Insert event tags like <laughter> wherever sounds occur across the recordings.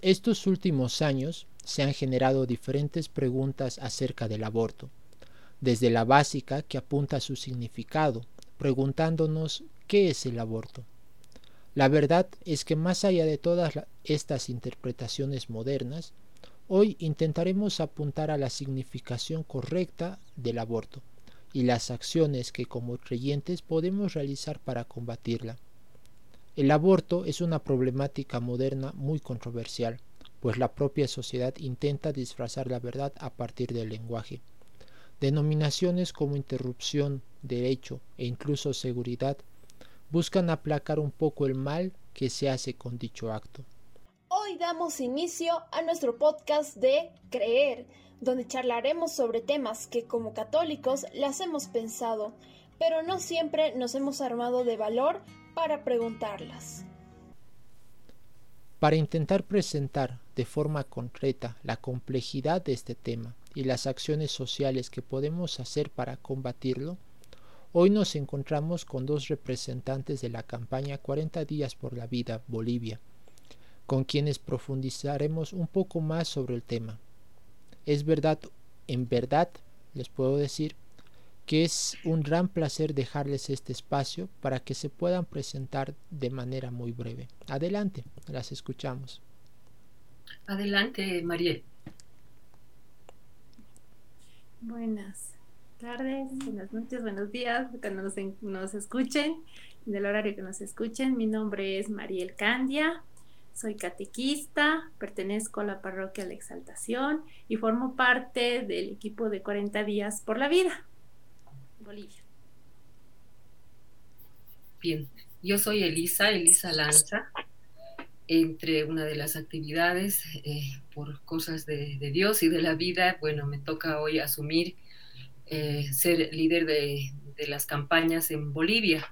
Estos últimos años se han generado diferentes preguntas acerca del aborto, desde la básica que apunta a su significado, preguntándonos qué es el aborto. La verdad es que más allá de todas estas interpretaciones modernas, hoy intentaremos apuntar a la significación correcta del aborto y las acciones que como creyentes podemos realizar para combatirla. El aborto es una problemática moderna muy controversial, pues la propia sociedad intenta disfrazar la verdad a partir del lenguaje. Denominaciones como interrupción, derecho e incluso seguridad buscan aplacar un poco el mal que se hace con dicho acto. Hoy damos inicio a nuestro podcast de Creer, donde charlaremos sobre temas que como católicos las hemos pensado, pero no siempre nos hemos armado de valor para preguntarlas. Para intentar presentar de forma concreta la complejidad de este tema y las acciones sociales que podemos hacer para combatirlo, hoy nos encontramos con dos representantes de la campaña 40 días por la vida Bolivia, con quienes profundizaremos un poco más sobre el tema. Es verdad, en verdad, les puedo decir que es un gran placer dejarles este espacio para que se puedan presentar de manera muy breve. Adelante, las escuchamos. Adelante, Mariel. Buenas tardes, buenas noches, buenos días, cuando nos, nos escuchen, en el horario que nos escuchen. Mi nombre es Mariel Candia, soy catequista, pertenezco a la parroquia La Exaltación y formo parte del equipo de 40 días por la vida. Bolivia. Bien, yo soy Elisa, Elisa Lanza. Entre una de las actividades, eh, por cosas de, Dios y de la vida, bueno, me toca hoy asumir eh, ser líder de, las campañas en Bolivia.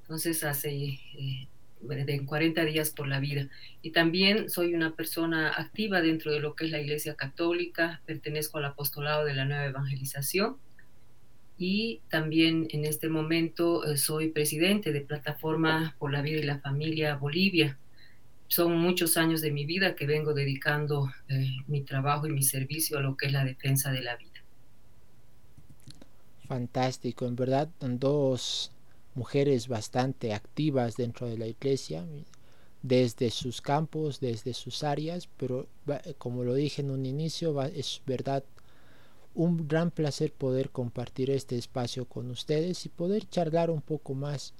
Entonces, hace eh, de 40 días por la vida. Y también soy una persona activa dentro de lo que es la Iglesia Católica, pertenezco al apostolado de la nueva evangelización y también en este momento eh, soy presidente de Plataforma por la Vida y la Familia Bolivia. Son muchos años de mi vida que vengo dedicando eh, mi trabajo y mi servicio a lo que es la defensa de la vida. Fantástico, en verdad, dos mujeres bastante activas dentro de la iglesia, desde sus campos, desde sus áreas, pero como lo dije en un inicio, es verdad un gran placer poder compartir este espacio con ustedes y poder charlar un poco más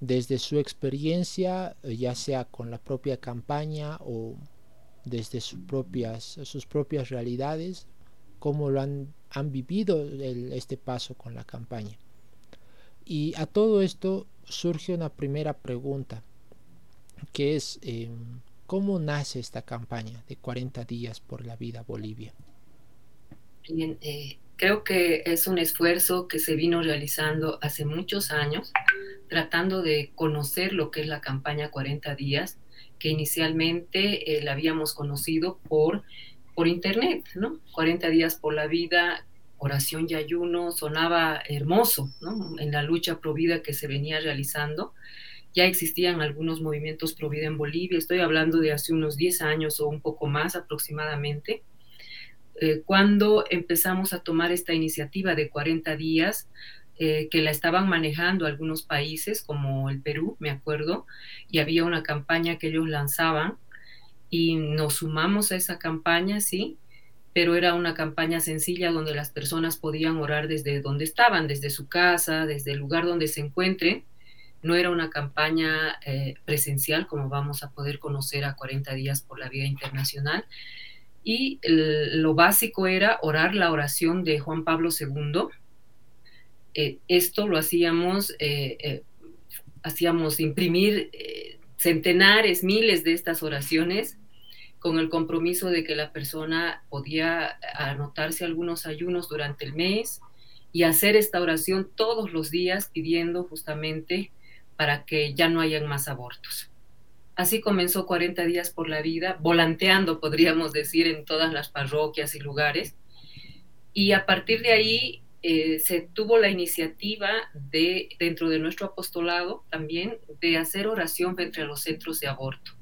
desde su experiencia, eh, ya sea con la propia campaña o desde sus propias, sus propias realidades, cómo lo han, han vivido este paso con la campaña. Y a todo esto surge una primera pregunta, que es, em, ¿cómo nace esta campaña de 40 días por la vida Bolivia? Bien, eh, creo que es un esfuerzo que se vino realizando hace muchos años, tratando de conocer lo que es la campaña 40 días, que inicialmente eh, la habíamos conocido por, por internet, ¿no? 40 días por la vida, oración y ayuno, sonaba hermoso, ¿no? En la lucha pro vida que se venía realizando. Ya existían algunos movimientos pro vida en Bolivia, estoy hablando de hace unos 10 años o un poco más aproximadamente eh, cuando empezamos a tomar esta iniciativa de 40 días, eh, que la estaban manejando algunos países como el Perú, me acuerdo, y había una campaña que ellos lanzaban y nos sumamos a esa campaña, sí, pero era una campaña sencilla donde las personas podían orar desde donde estaban, desde su casa, desde el lugar donde se encuentren. No era una campaña eh, presencial como vamos a poder conocer a 40 días por la vida internacional, y lo básico era orar la oración de Juan Pablo II. Eh, esto lo hacíamos, eh, eh, hacíamos imprimir centenares, miles de estas oraciones con el compromiso de que la persona podía anotarse algunos ayunos durante el mes y hacer esta oración todos los días pidiendo justamente para que ya no hayan más abortos. Así comenzó 40 días por la vida, volanteando, podríamos decir, en todas las parroquias y lugares. Y a partir de ahí eh, se tuvo la iniciativa de, dentro de nuestro apostolado también, de hacer oración entre los centros de aborto.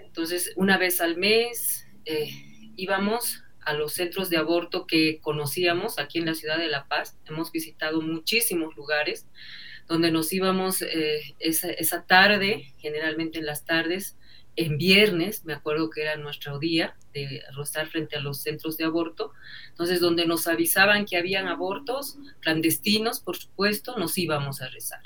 Entonces, una vez al mes eh, íbamos a los centros de aborto que conocíamos aquí en la ciudad de La Paz. Hemos visitado muchísimos lugares donde nos íbamos eh, esa, esa, tarde, generalmente en las tardes, en viernes, me acuerdo que era nuestro día de rostar frente a los centros de aborto, entonces donde nos avisaban que habían abortos clandestinos, por supuesto, nos íbamos a rezar.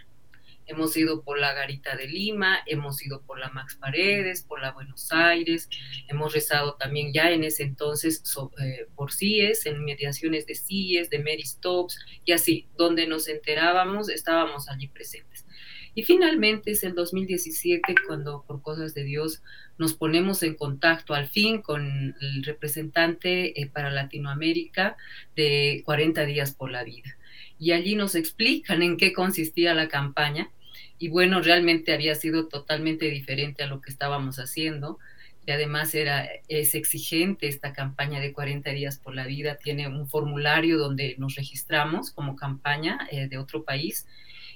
Hemos ido por la Garita de Lima, hemos ido por la Max Paredes, por la Buenos Aires, hemos rezado también ya en ese entonces eh, por CIES, en mediaciones de CIES, de Mary Stops y así, donde nos enterábamos, estábamos allí presentes. Y finalmente es el 2017 cuando por cosas de Dios nos ponemos en contacto al fin con el representante eh, para Latinoamérica de 40 días por la vida y allí nos explican en qué consistía la campaña. Y bueno, realmente había sido totalmente diferente a lo que estábamos haciendo. Y además era, es exigente esta campaña de 40 días por la vida. Tiene un formulario donde nos registramos como campaña eh, de otro país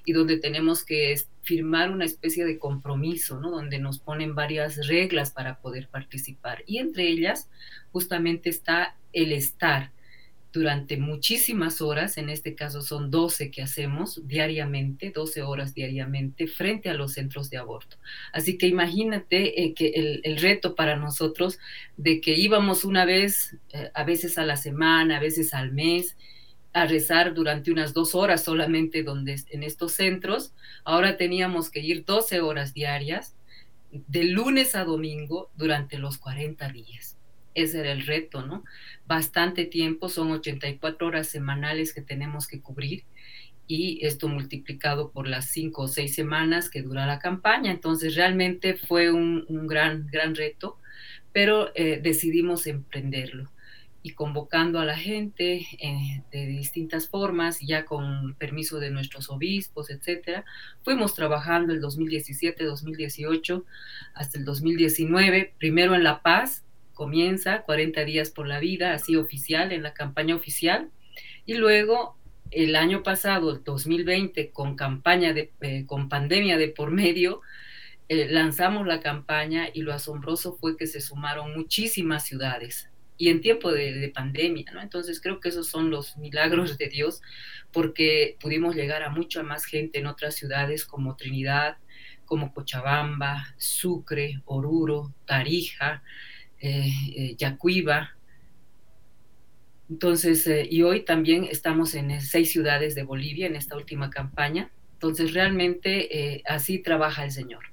y donde tenemos que firmar una especie de compromiso, ¿no? Donde nos ponen varias reglas para poder participar. Y entre ellas justamente está el estar durante muchísimas horas, en este caso son 12 que hacemos diariamente, 12 horas diariamente, frente a los centros de aborto. Así que imagínate eh, que el, reto para nosotros de que íbamos una vez, eh, a veces a la semana, a veces al mes, a rezar durante unas dos horas solamente donde en estos centros, ahora teníamos que ir 12 horas diarias, de lunes a domingo, durante los 40 días ese era el reto, ¿no? Bastante tiempo, son 84 horas semanales que tenemos que cubrir y esto multiplicado por las cinco o seis semanas que dura la campaña. Entonces realmente fue un, gran, gran reto, pero eh, decidimos emprenderlo y convocando a la gente eh, de distintas formas, ya con permiso de nuestros obispos, etcétera. Fuimos trabajando el 2017, 2018, hasta el 2019, primero en La Paz, comienza 40 días por la vida, así oficial, en la campaña oficial. Y luego el año pasado, el 2020, con campaña de, eh, con pandemia de por medio, eh, lanzamos la campaña y lo asombroso fue que se sumaron muchísimas ciudades y en tiempo de, de, pandemia, ¿no? Entonces creo que esos son los milagros de Dios porque pudimos llegar a mucha más gente en otras ciudades como Trinidad, como Cochabamba, Sucre, Oruro, Tarija, eh, eh, Yacuiba. Entonces, eh, y hoy también estamos en seis ciudades de Bolivia en esta última campaña. Entonces, realmente así trabaja el Señor.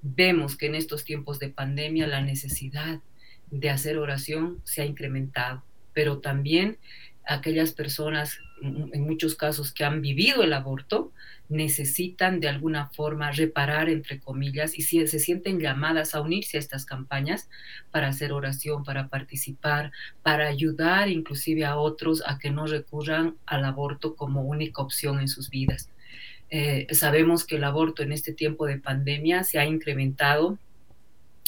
Vemos que en estos tiempos de pandemia la necesidad de hacer oración se ha incrementado, pero también aquellas personas, en muchos casos, que han vivido el aborto, necesitan de alguna forma reparar, entre comillas, y si se sienten llamadas a unirse a estas campañas para hacer oración, para participar, para ayudar inclusive a otros a que no recurran al aborto como única opción en sus vidas. Eh, sabemos que el aborto en este tiempo de pandemia se ha incrementado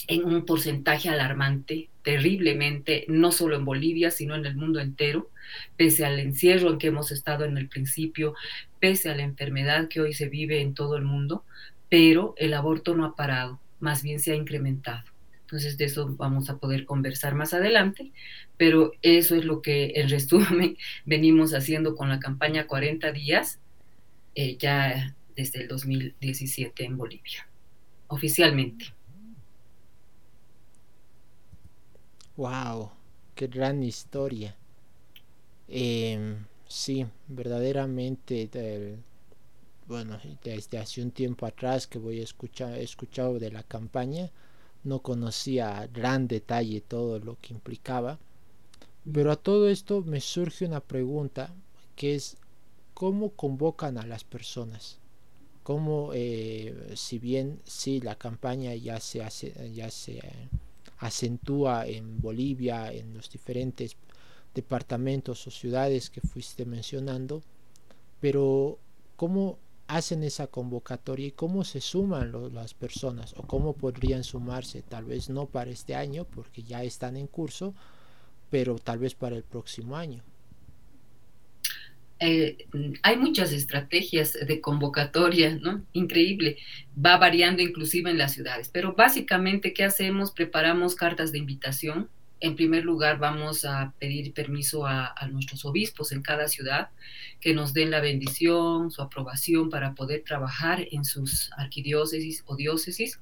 en un porcentaje alarmante, terriblemente, no solo en Bolivia, sino en el mundo entero, pese al encierro en que hemos estado en el principio, pese a la enfermedad que hoy se vive en todo el mundo, pero el aborto no ha parado, más bien se ha incrementado. Entonces de eso vamos a poder conversar más adelante, pero eso es lo que en <laughs> resumen venimos haciendo con la campaña 40 días, eh, ya desde el 2017 en Bolivia, oficialmente. Wow, qué gran historia. Eh, sí, verdaderamente, bueno, desde hace un tiempo atrás que voy a escuchar, he escuchado de la campaña, no conocía gran detalle todo lo que implicaba. Pero a todo esto me surge una pregunta que es cómo convocan a las personas. Cómo, eh, si bien sí la campaña ya se hace, ya se acentúa en Bolivia, en los diferentes departamentos o ciudades que fuiste mencionando, pero ¿cómo hacen esa convocatoria y cómo se suman las personas o cómo podrían sumarse, tal vez no para este año porque ya están en curso, pero tal vez para el próximo año? Eh, hay muchas estrategias de convocatoria, ¿no? Increíble. Va variando inclusive en las ciudades. Pero básicamente, ¿qué hacemos? Preparamos cartas de invitación. En primer lugar, vamos a pedir permiso a, a nuestros obispos en cada ciudad que nos den la bendición, su aprobación para poder trabajar en sus arquidiócesis o diócesis.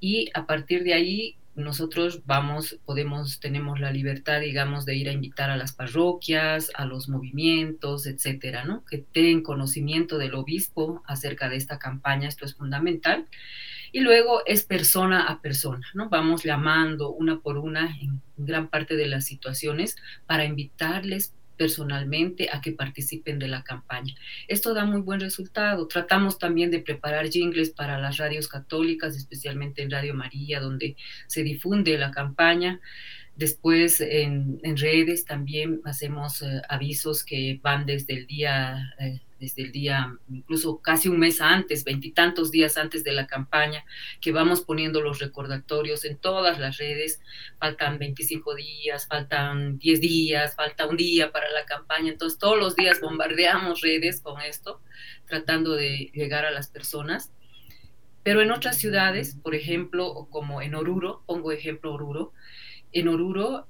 Y a partir de ahí nosotros vamos, podemos, tenemos la libertad, digamos, de ir a invitar a las parroquias, a los movimientos, etcétera, ¿no? Que tengan conocimiento del obispo acerca de esta campaña, esto es fundamental. Y luego es persona a persona, ¿no? Vamos llamando una por una en gran parte de las situaciones para invitarles personalmente a que participen de la campaña. Esto da muy buen resultado. Tratamos también de preparar jingles para las radios católicas, especialmente en Radio María, donde se difunde la campaña. Después en, redes también hacemos eh, avisos que van desde el día eh, desde el día, incluso casi un mes antes, veintitantos días antes de la campaña, que vamos poniendo los recordatorios en todas las redes. Faltan 25 días, faltan 10 días, falta un día para la campaña. Entonces, todos los días bombardeamos redes con esto, tratando de llegar a las personas. Pero en otras ciudades, por ejemplo, como en Oruro, pongo ejemplo Oruro, en Oruro,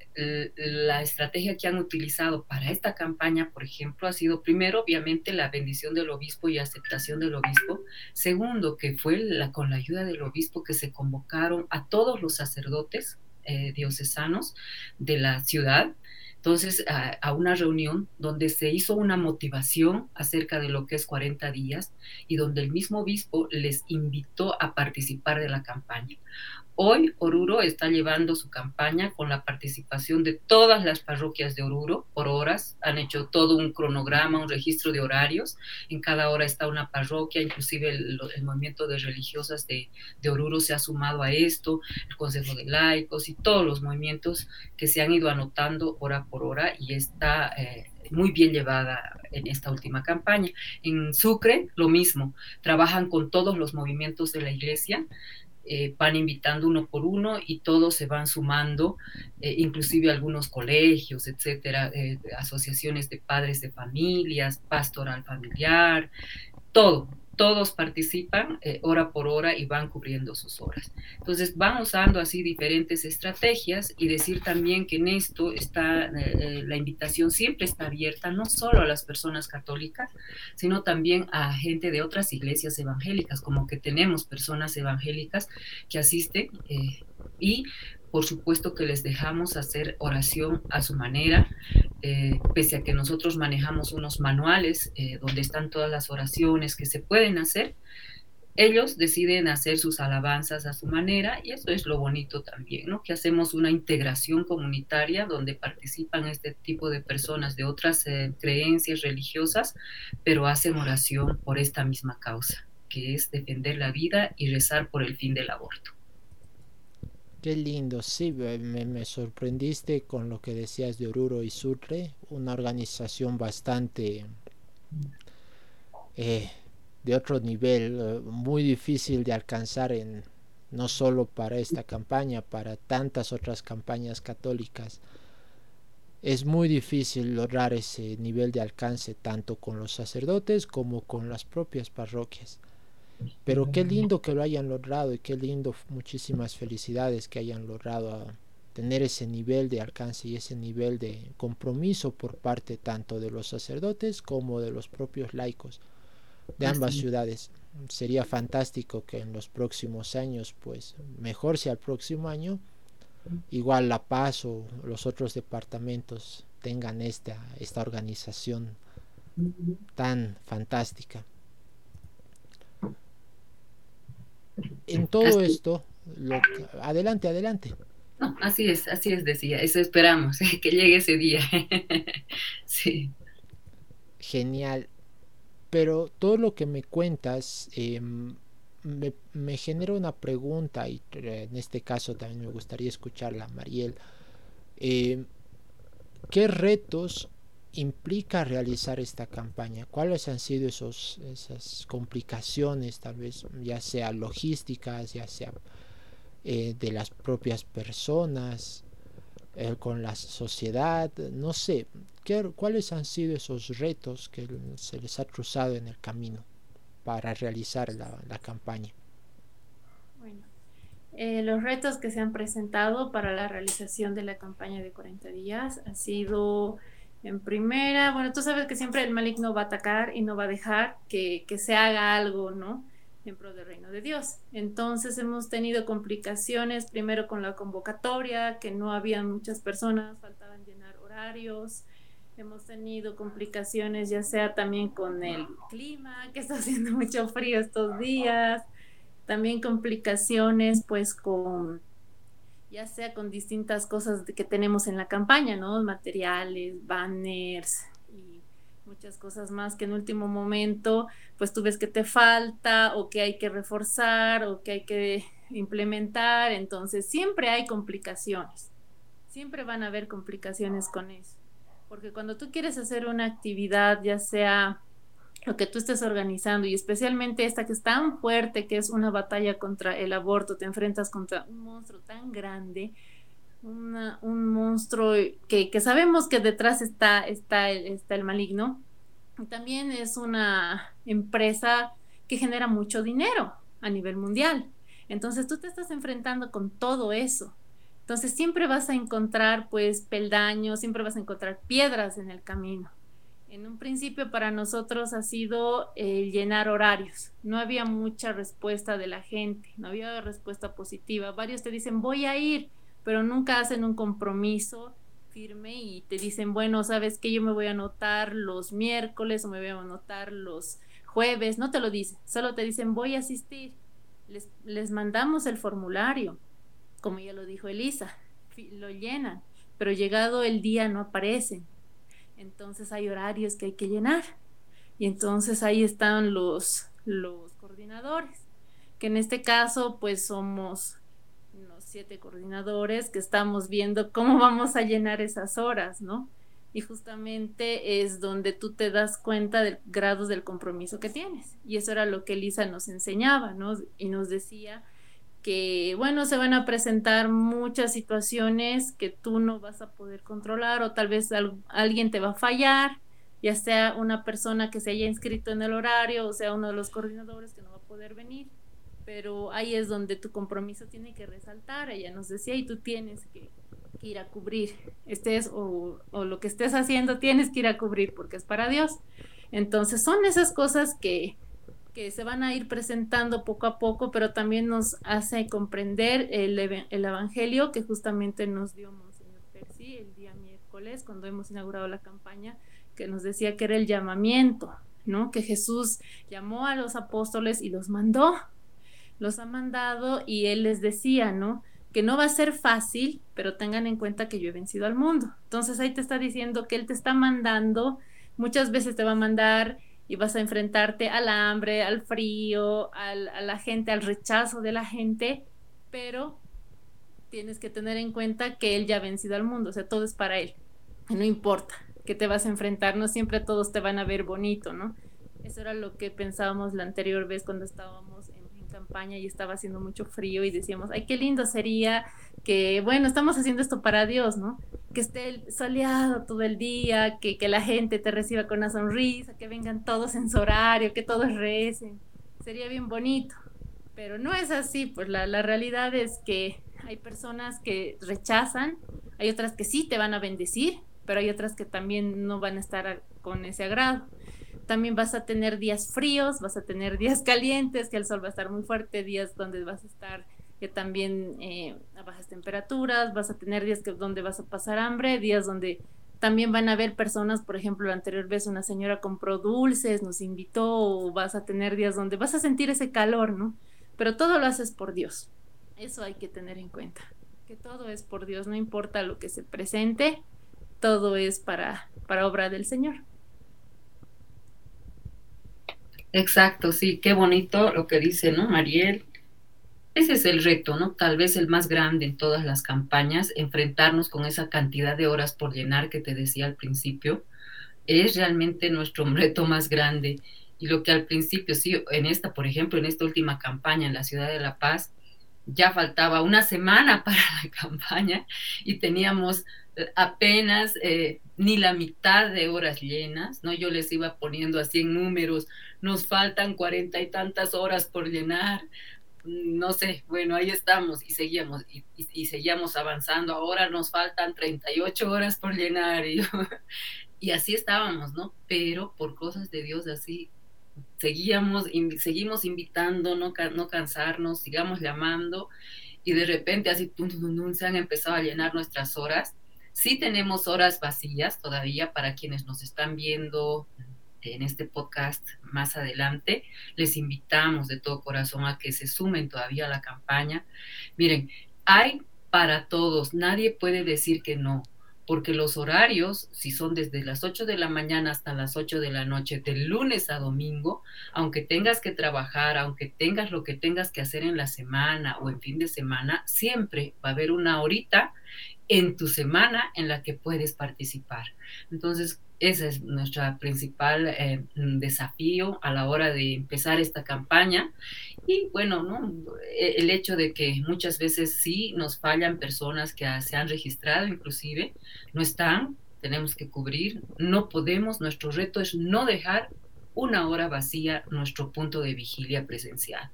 la estrategia que han utilizado para esta campaña, por ejemplo, ha sido primero, obviamente, la bendición del obispo y aceptación del obispo. Segundo, que fue con la ayuda del obispo que se convocaron a todos los sacerdotes eh, diocesanos de la ciudad. Entonces, a, una reunión donde se hizo una motivación acerca de lo que es 40 días y donde el mismo obispo les invitó a participar de la campaña. Hoy Oruro está llevando su campaña con la participación de todas las parroquias de Oruro por horas. Han hecho todo un cronograma, un registro de horarios. En cada hora está una parroquia, inclusive el, movimiento de religiosas de, Oruro se ha sumado a esto, el Consejo de Laicos y todos los movimientos que se han ido anotando hora por hora y está... Eh, muy bien llevada en esta última campaña. En Sucre, lo mismo, trabajan con todos los movimientos de la iglesia, eh, van invitando uno por uno y todos se van sumando, eh, inclusive algunos colegios, etcétera, eh, asociaciones de padres de familias, pastoral familiar, todo, todos participan eh, hora por hora y van cubriendo sus horas. Entonces van usando así diferentes estrategias y decir también que en esto está eh, eh, la invitación siempre está abierta no solo a las personas católicas, sino también a gente de otras iglesias evangélicas, como que tenemos personas evangélicas que asisten y por supuesto que les dejamos hacer oración a su manera, eh, pese a que nosotros manejamos unos manuales eh, donde están todas las oraciones que se pueden hacer, ellos deciden hacer sus alabanzas a su manera y eso es lo bonito también, ¿no? Que hacemos una integración comunitaria donde participan este tipo de personas de otras eh, creencias religiosas, pero hacen oración por esta misma causa, que es defender la vida y rezar por el fin del aborto. Qué lindo, sí, me, sorprendiste con lo que decías de Oruro y Sutre, una organización bastante eh, de otro nivel, eh, muy difícil de alcanzar en no solo para esta campaña, para tantas otras campañas católicas. Es muy difícil lograr ese nivel de alcance tanto con los sacerdotes como con las propias parroquias. Pero qué lindo que lo hayan logrado y qué lindo, muchísimas felicidades que hayan logrado tener ese nivel de alcance y ese nivel de compromiso por parte tanto de los sacerdotes como de los propios laicos de ambas ciudades. Sería fantástico que en los próximos años, pues mejor sea el próximo año, igual La Paz o los otros departamentos tengan esta, esta organización tan fantástica. En todo esto, adelante, adelante. No, así es, así es, decía, eso esperamos, <laughs> que llegue ese día. <laughs> sí. Genial. Pero todo lo que me cuentas em, me, genera una pregunta y en este caso también me gustaría escucharla, Mariel. Em, ¿Qué retos implica realizar esta campaña? ¿Cuáles han sido esos, esas complicaciones, tal vez ya sea logísticas, ya sea eh, de las propias personas? eh, con la sociedad, no sé, ¿qué, ¿cuáles han sido esos retos que se les ha cruzado en el camino para realizar la, campaña? Bueno, eh, los retos que se han presentado para la realización de la campaña de 40 días ha sido en primera, bueno, tú sabes que siempre el maligno va a atacar y no va a dejar que, que se haga algo, ¿no? en pro del reino de Dios. Entonces hemos tenido complicaciones primero con la convocatoria, que no había muchas personas, faltaban llenar horarios. Hemos tenido complicaciones ya sea también con el clima, que está <laughs> haciendo mucho frío estos días. También complicaciones pues con ya sea con distintas cosas que tenemos en la campaña, ¿no? Materiales, banners, muchas cosas más que en último momento pues tú ves que te falta o que hay que reforzar o que hay que implementar, entonces siempre hay complicaciones, siempre van a haber complicaciones con eso, porque cuando tú quieres hacer una actividad, ya sea lo que tú estés organizando y especialmente esta que es tan fuerte, que es una batalla contra el aborto, te enfrentas contra un monstruo tan grande, un monstruo que, que, sabemos que detrás está, está, el, está el maligno. También es una empresa que genera mucho dinero a nivel mundial. Entonces tú te estás enfrentando con todo eso. Entonces siempre vas a encontrar pues peldaños, siempre vas a encontrar piedras en el camino. En un principio para nosotros ha sido llenar horarios. No había mucha respuesta de la gente, no había respuesta positiva. Varios te dicen voy a ir, pero nunca hacen un compromiso firme y te dicen, bueno, sabes que yo me voy a anotar los miércoles o me voy a anotar los jueves, no te lo dicen, solo te dicen voy a asistir. Les, les mandamos el formulario, como ya lo dijo Elisa, lo llenan, pero llegado el día no aparecen. Entonces hay horarios que hay que llenar. Y entonces ahí están los, los coordinadores, que en este caso pues somos siete coordinadores que estamos viendo cómo vamos a llenar esas horas, ¿no? Y justamente es donde tú te das cuenta del grado del compromiso que tienes. Y eso era lo que Elisa nos enseñaba, ¿no? Y nos decía que, bueno, se van a presentar muchas situaciones que tú no vas a poder controlar o tal vez alguien te va a fallar, ya sea una persona que se haya inscrito en el horario o sea uno de los coordinadores que no va a poder venir pero ahí es donde tu compromiso tiene que resaltar. Ella nos decía, y tú tienes que, ir a cubrir, estés o, o, lo que estés haciendo, tienes que ir a cubrir porque es para Dios. Entonces son esas cosas que, que se van a ir presentando poco a poco, pero también nos hace comprender el, el Evangelio que justamente nos dio Monseñor Percy el día miércoles, cuando hemos inaugurado la campaña, que nos decía que era el llamamiento, ¿no? Que Jesús llamó a los apóstoles y los mandó los ha mandado y él les decía, ¿no? Que no va a ser fácil, pero tengan en cuenta que yo he vencido al mundo. Entonces ahí te está diciendo que él te está mandando, muchas veces te va a mandar y vas a enfrentarte al hambre, al frío, a la gente, al rechazo de la gente, pero tienes que tener en cuenta que él ya ha vencido al mundo, o sea, todo es para él. No importa que te vas a enfrentar, no siempre todos te van a ver bonito, ¿no? Eso era lo que pensábamos la anterior vez cuando estábamos campaña y estaba haciendo mucho frío y decíamos, ay, qué lindo sería que, bueno, estamos haciendo esto para Dios, ¿no? Que esté soleado todo el día, que, que la gente te reciba con una sonrisa, que vengan todos en su horario, que todos recen. Sería bien bonito. Pero no es así, pues la, la realidad es que hay personas que rechazan, hay otras que sí te van a bendecir, pero hay otras que también no van a estar con ese agrado. También vas a tener días fríos, vas a tener días <laughs> calientes, que el sol va a estar muy fuerte, días donde vas a estar que también eh, a bajas temperaturas, vas a tener días que, donde vas a pasar hambre, días donde también van a haber personas, por ejemplo, la anterior vez una señora compró dulces, nos invitó, o vas a tener días donde vas a sentir ese calor, ¿no? Pero todo lo haces por Dios. Eso hay que tener en cuenta, que todo es por Dios, no importa lo que se presente, todo es para, para obra del Señor. Exacto, sí, qué bonito lo que dice, ¿no, Mariel? Ese es el reto, ¿no? Tal vez el más grande en todas las campañas, enfrentarnos con esa cantidad de horas por llenar que te decía al principio, es realmente nuestro <laughs> reto más grande. Y lo que al principio, sí, en esta, por ejemplo, en esta última campaña en la ciudad de La Paz, ya faltaba una semana <laughs> para la campaña y teníamos apenas eh, ni la mitad de horas llenas, ¿no? Yo les iba poniendo así en números, nos faltan cuarenta y tantas horas por llenar, no sé, bueno, ahí estamos y seguíamos y, seguíamos avanzando, ahora nos faltan 38 horas por llenar y, <laughs> y así estábamos, ¿no? Pero por cosas de Dios así seguíamos, seguimos invitando, no, no cansarnos, sigamos llamando y de repente así se han empezado a llenar nuestras horas Sí tenemos horas vacías todavía para quienes nos están viendo en este podcast más adelante. Les invitamos de todo corazón a que se sumen todavía a la campaña. Miren, hay para todos, nadie puede decir que no, porque los horarios, si son desde las 8 de la mañana hasta las 8 de la noche, de lunes a domingo, aunque tengas que trabajar, aunque tengas lo que tengas que hacer en la semana o en fin de semana, siempre va a haber una horita en tu semana en la que puedes participar. Entonces, ese es nuestro principal eh, desafío a la hora de empezar esta campaña. Y bueno, ¿no? E, el hecho de que muchas veces sí nos fallan personas que se han registrado inclusive, no están, tenemos que cubrir, no podemos, nuestro reto es no dejar una hora vacía nuestro punto de vigilia presencial.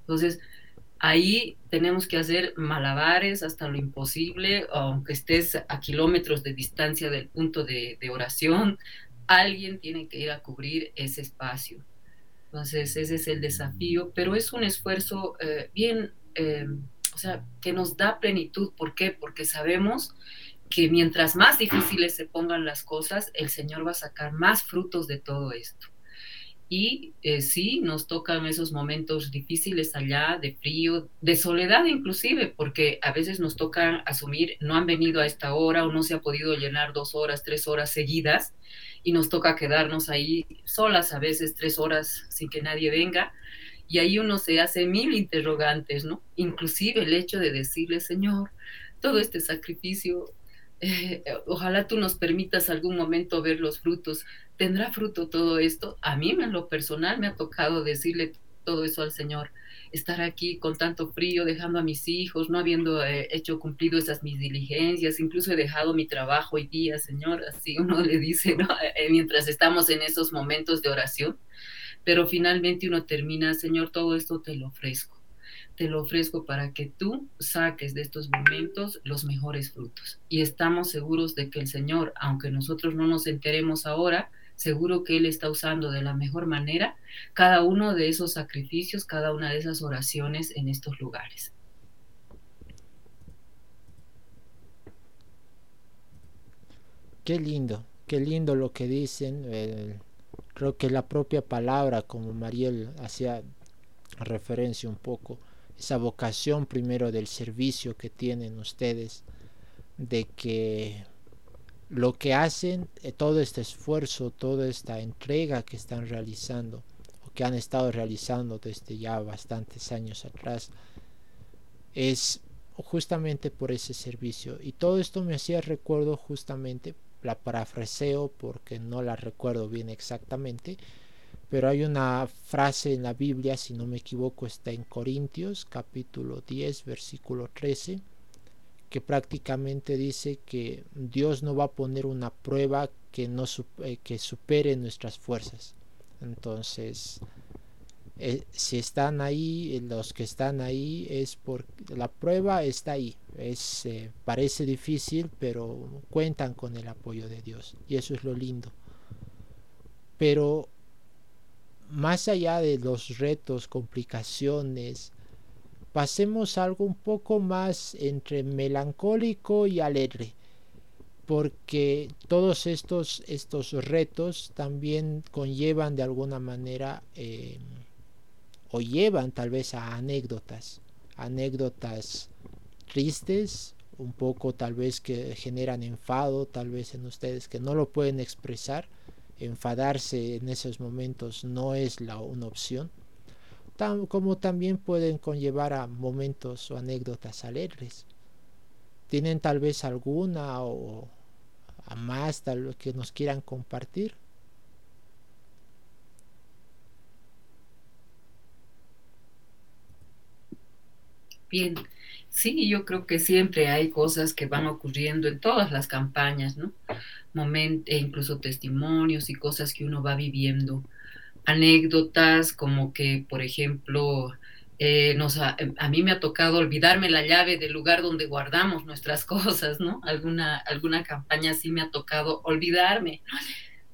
Entonces, ahí tenemos que hacer malabares hasta lo imposible, aunque estés a kilómetros de distancia del punto de, oración, alguien tiene que ir a cubrir ese espacio. Entonces, ese es el desafío, pero es un esfuerzo eh, bien, eh, o sea, que nos da plenitud. ¿Por qué? Porque sabemos que mientras más difíciles se pongan las cosas, el Señor va a sacar más frutos de todo esto. Y eh, sí, nos tocan esos momentos difíciles allá, de frío, de soledad inclusive, porque a veces nos toca asumir, no han venido a esta hora o no se ha podido llenar dos horas, tres horas seguidas, y nos toca quedarnos ahí solas a veces tres horas sin que nadie venga. Y ahí uno se hace mil interrogantes, ¿no? Inclusive el hecho de decirle, Señor, todo este sacrificio eh, ojalá tú nos permitas algún momento ver los frutos. ¿Tendrá fruto todo esto? A mí en lo personal me ha tocado decirle todo eso al Señor. Estar aquí con tanto frío, dejando a mis hijos, no habiendo eh, hecho cumplido esas mis diligencias, incluso he dejado mi trabajo hoy día, Señor, así uno le dice. <laughs> Eh, mientras estamos en esos momentos de oración. Pero finalmente uno termina, Señor, todo esto te lo ofrezco te lo ofrezco para que tú saques de estos momentos los mejores frutos. Y estamos seguros de que el Señor, aunque nosotros no nos enteremos ahora, seguro que Él está usando de la mejor manera cada uno de esos sacrificios, cada una de esas oraciones en estos lugares. Qué lindo, qué lindo lo que dicen. creo que la propia palabra, como Mariel hacía referencia un poco, esa vocación primero del servicio que tienen ustedes, de que lo que hacen, eh, todo este esfuerzo, toda esta entrega que están realizando, o que han estado realizando desde ya bastantes años atrás, es justamente por ese servicio. Y todo esto me hacía recuerdo justamente, la parafraseo porque no la recuerdo bien exactamente, pero hay una frase en la Biblia, si no me equivoco, está en Corintios capítulo 10, versículo 13, que prácticamente dice que Dios no va a poner una prueba que, no, eh, que supere nuestras fuerzas. Entonces, eh, si están ahí, eh, los que están ahí, es porque la prueba está ahí. Es, parece difícil, pero cuentan con el apoyo de Dios. Y eso es lo lindo. Pero más allá de los retos, complicaciones, pasemos algo un poco más entre melancólico y alegre, porque todos estos, estos retos también conllevan de alguna manera em, o llevan tal vez a anécdotas, anécdotas tristes, un poco tal vez que generan enfado, tal vez en ustedes que no lo pueden expresar, enfadarse en esos momentos no es la, una opción, como también pueden conllevar a momentos o anécdotas alegres. ¿Tienen tal vez alguna o a más tal que nos quieran compartir? Bien, sí, yo creo que siempre hay cosas que van ocurriendo en todas las campañas, ¿no? Moment, e incluso testimonios y cosas que uno va viviendo. Anécdotas como que, por ejemplo, eh, nos a, mí me ha tocado olvidarme la llave del lugar donde guardamos nuestras <laughs> cosas, ¿no? Alguna, alguna campaña sí me ha tocado olvidarme.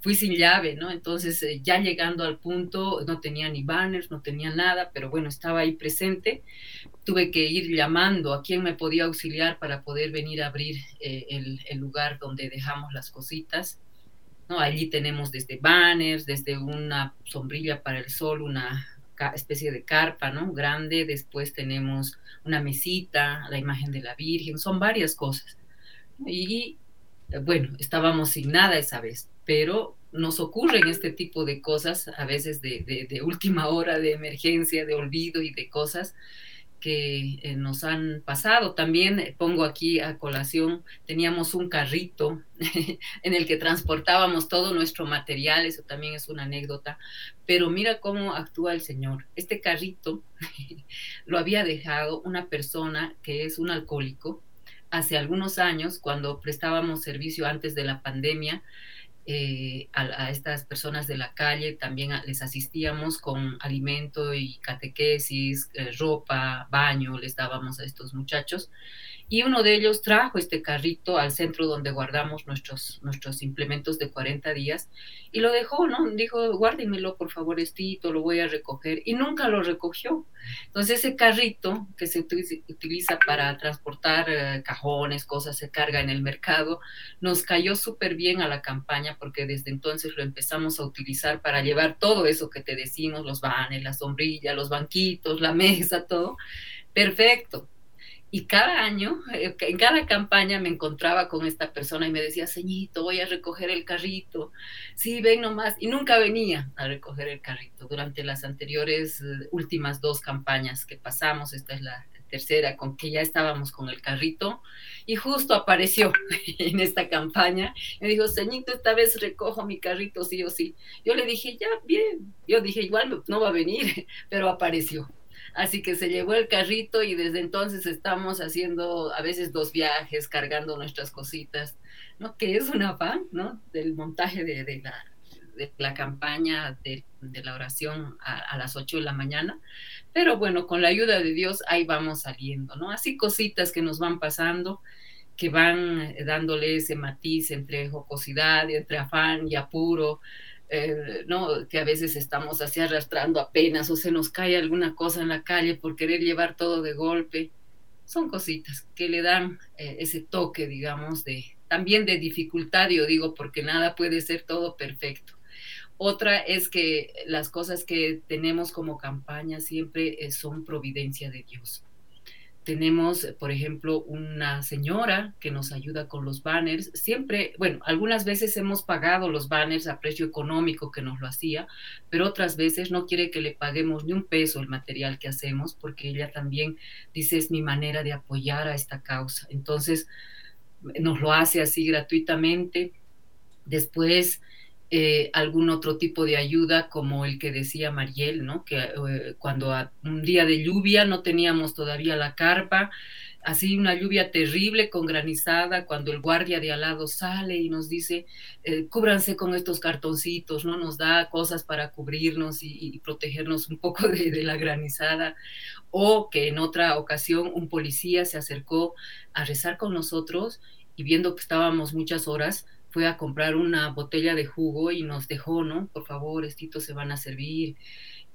Fui sin llave, ¿no? Entonces, eh, ya llegando al punto, no tenía ni banners, no tenía nada, pero bueno, estaba ahí presente. Tuve que ir llamando a quién me podía auxiliar para poder venir a abrir eh, el, el lugar donde dejamos las cositas. ¿No? Allí tenemos desde banners, desde una sombrilla para el sol, una especie de carpa, ¿no? Grande, después tenemos una mesita, la imagen de la Virgen, son varias cosas. Y bueno, estábamos sin nada esa vez, pero nos ocurren este tipo de cosas, a veces de, de última hora, de emergencia, de olvido y de cosas que eh, nos han pasado. También eh, pongo aquí a colación, teníamos un carrito <laughs> en el que transportábamos todo nuestro material, eso también es una anécdota, pero mira cómo actúa el Señor. Este carrito <laughs> lo había dejado una persona que es un alcohólico hace algunos años, cuando prestábamos servicio antes de la pandemia, eh, a, estas personas de la calle, también les asistíamos con alimento y catequesis, eh, ropa, baño, les dábamos a estos muchachos y uno de ellos trajo este carrito al centro donde guardamos nuestros, nuestros implementos de 40 días y lo dejó, ¿no? Dijo, guárdemelo por favor, estito, lo voy a recoger y nunca lo recogió. Entonces ese carrito que se utiliza para transportar eh, cajones, cosas, se carga en el mercado, nos cayó súper bien a la campaña porque desde entonces lo empezamos a utilizar para llevar todo eso que te decimos, los vanes, la sombrilla, los banquitos, la mesa, todo. Perfecto. Y cada año, eh, en cada campaña me encontraba con esta persona y me decía, Señito, voy a recoger el carrito. Sí, ven nomás. Y nunca venía a recoger el carrito. Durante las anteriores eh, últimas dos campañas que pasamos, esta es la tercera, con que ya estábamos con el carrito, y justo apareció <laughs> en esta campaña. Me dijo, Señito, esta vez recojo mi carrito sí o sí. Yo le dije, ya, bien. Yo dije, igual no va a venir, <laughs> pero apareció. Así que se llevó el carrito y desde entonces estamos haciendo a veces dos viajes, cargando nuestras cositas, ¿no? Que es un afán, ¿no? Del montaje de, la, campaña de, la oración a, las 8 de la mañana. Pero bueno, con la ayuda de Dios ahí vamos saliendo, ¿no? Así cositas que nos van pasando que van dándole ese matiz entre jocosidad, entre afán y apuro, eh, ¿no? que a veces estamos así arrastrando apenas o se nos cae alguna cosa en la calle por querer llevar todo de golpe. Son cositas que le dan eh, ese toque, digamos, de también de dificultad, yo digo, porque nada puede ser todo perfecto. Otra es que las cosas que tenemos como campaña siempre eh, son providencia de Dios. Tenemos, por ejemplo, una señora que nos ayuda con los banners. Siempre, bueno, algunas veces hemos pagado los banners a precio económico que nos lo hacía, pero otras veces no quiere que le paguemos ni un peso el material que hacemos porque ella también dice es mi manera de apoyar a esta causa. Entonces, nos lo hace así gratuitamente. Después, eh, algún otro tipo de ayuda como el que decía Mariel, ¿no? Que eh, cuando un día de lluvia no teníamos todavía la carpa, así una lluvia terrible con granizada, cuando el guardia de al lado sale y nos dice, eh, cúbranse con estos cartoncitos, ¿no? Nos da cosas para cubrirnos y, protegernos un poco de, la granizada. O que en otra ocasión un policía se acercó a rezar con nosotros y viendo que estábamos muchas horas, fue a comprar una botella de jugo y nos dejó, ¿no? Por favor, estitos se van a servir.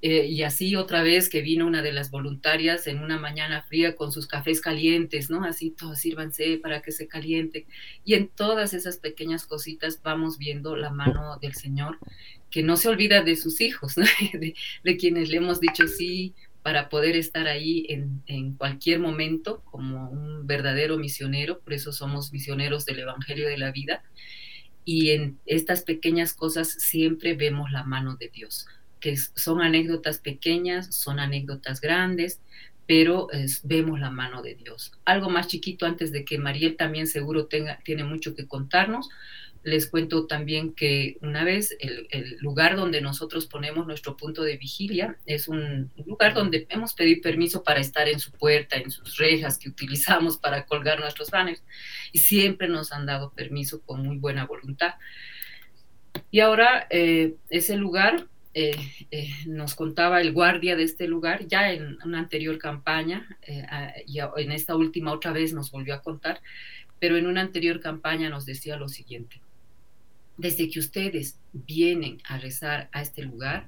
Eh, y así otra vez que vino una de las voluntarias en una mañana fría con sus cafés calientes, ¿no? Así todos sírvanse para que se caliente. Y en todas esas pequeñas cositas vamos viendo la mano del Señor que no se olvida de sus hijos, ¿no? <laughs> de, de, quienes le hemos dicho sí para poder estar ahí en, en cualquier momento como un verdadero misionero, por eso somos misioneros del Evangelio de la Vida y en estas pequeñas cosas siempre vemos la mano de Dios, que son anécdotas pequeñas, son anécdotas grandes, pero vemos la mano de Dios. Algo más chiquito antes de que Mariel también seguro tenga, tiene mucho que contarnos. Les cuento también que una vez el, lugar donde nosotros ponemos nuestro punto de vigilia es un lugar donde hemos pedido permiso para estar en su puerta, en sus rejas que utilizamos para colgar nuestros banners y siempre nos han dado permiso con muy buena voluntad. Y ahora eh, ese lugar eh, eh, nos contaba el guardia de este lugar, ya en una anterior campaña, eh, y en esta última otra vez nos volvió a contar, pero en una anterior campaña nos decía lo siguiente, desde que ustedes vienen a rezar a este lugar,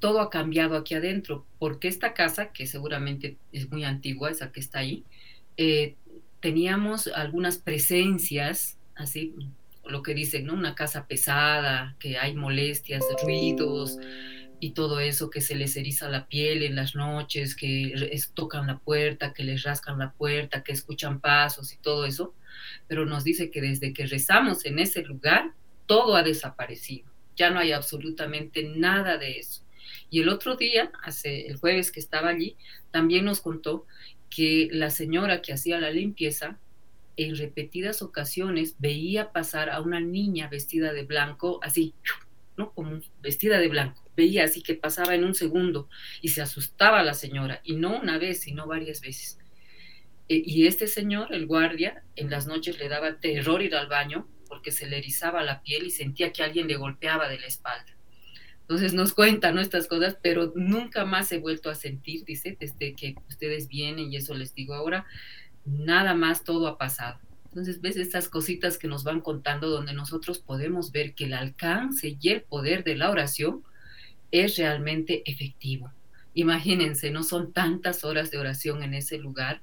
todo ha cambiado aquí adentro, porque esta casa, que seguramente es muy antigua, esa que está ahí, teníamos algunas presencias, así lo que dicen, ¿no? Una casa pesada, que hay molestias, ruidos y todo eso, que se les eriza la piel en las noches, que tocan la puerta, que les rascan la puerta, que escuchan pasos y todo eso. Pero nos dice que desde que rezamos en ese lugar, todo ha desaparecido. Ya no hay absolutamente nada de eso. Y el otro día, hace el jueves que estaba allí, también nos contó que la señora que hacía la limpieza en repetidas ocasiones veía pasar a una niña vestida de blanco, así, ¿no? Como vestida de blanco. Veía así que pasaba en un segundo y se asustaba la señora, y no una vez, sino varias veces. E, y este señor, el guardia, en las noches le daba terror ir al baño porque se le erizaba la piel y sentía que alguien le golpeaba de la espalda. Entonces nos cuentan estas cosas, pero nunca más he vuelto a sentir, dice, desde que ustedes vienen y eso les digo ahora, nada más todo ha pasado. Entonces ves estas cositas que nos van contando donde nosotros podemos ver que el alcance y el poder de la oración es realmente efectivo. Imagínense, no son tantas horas de oración en ese lugar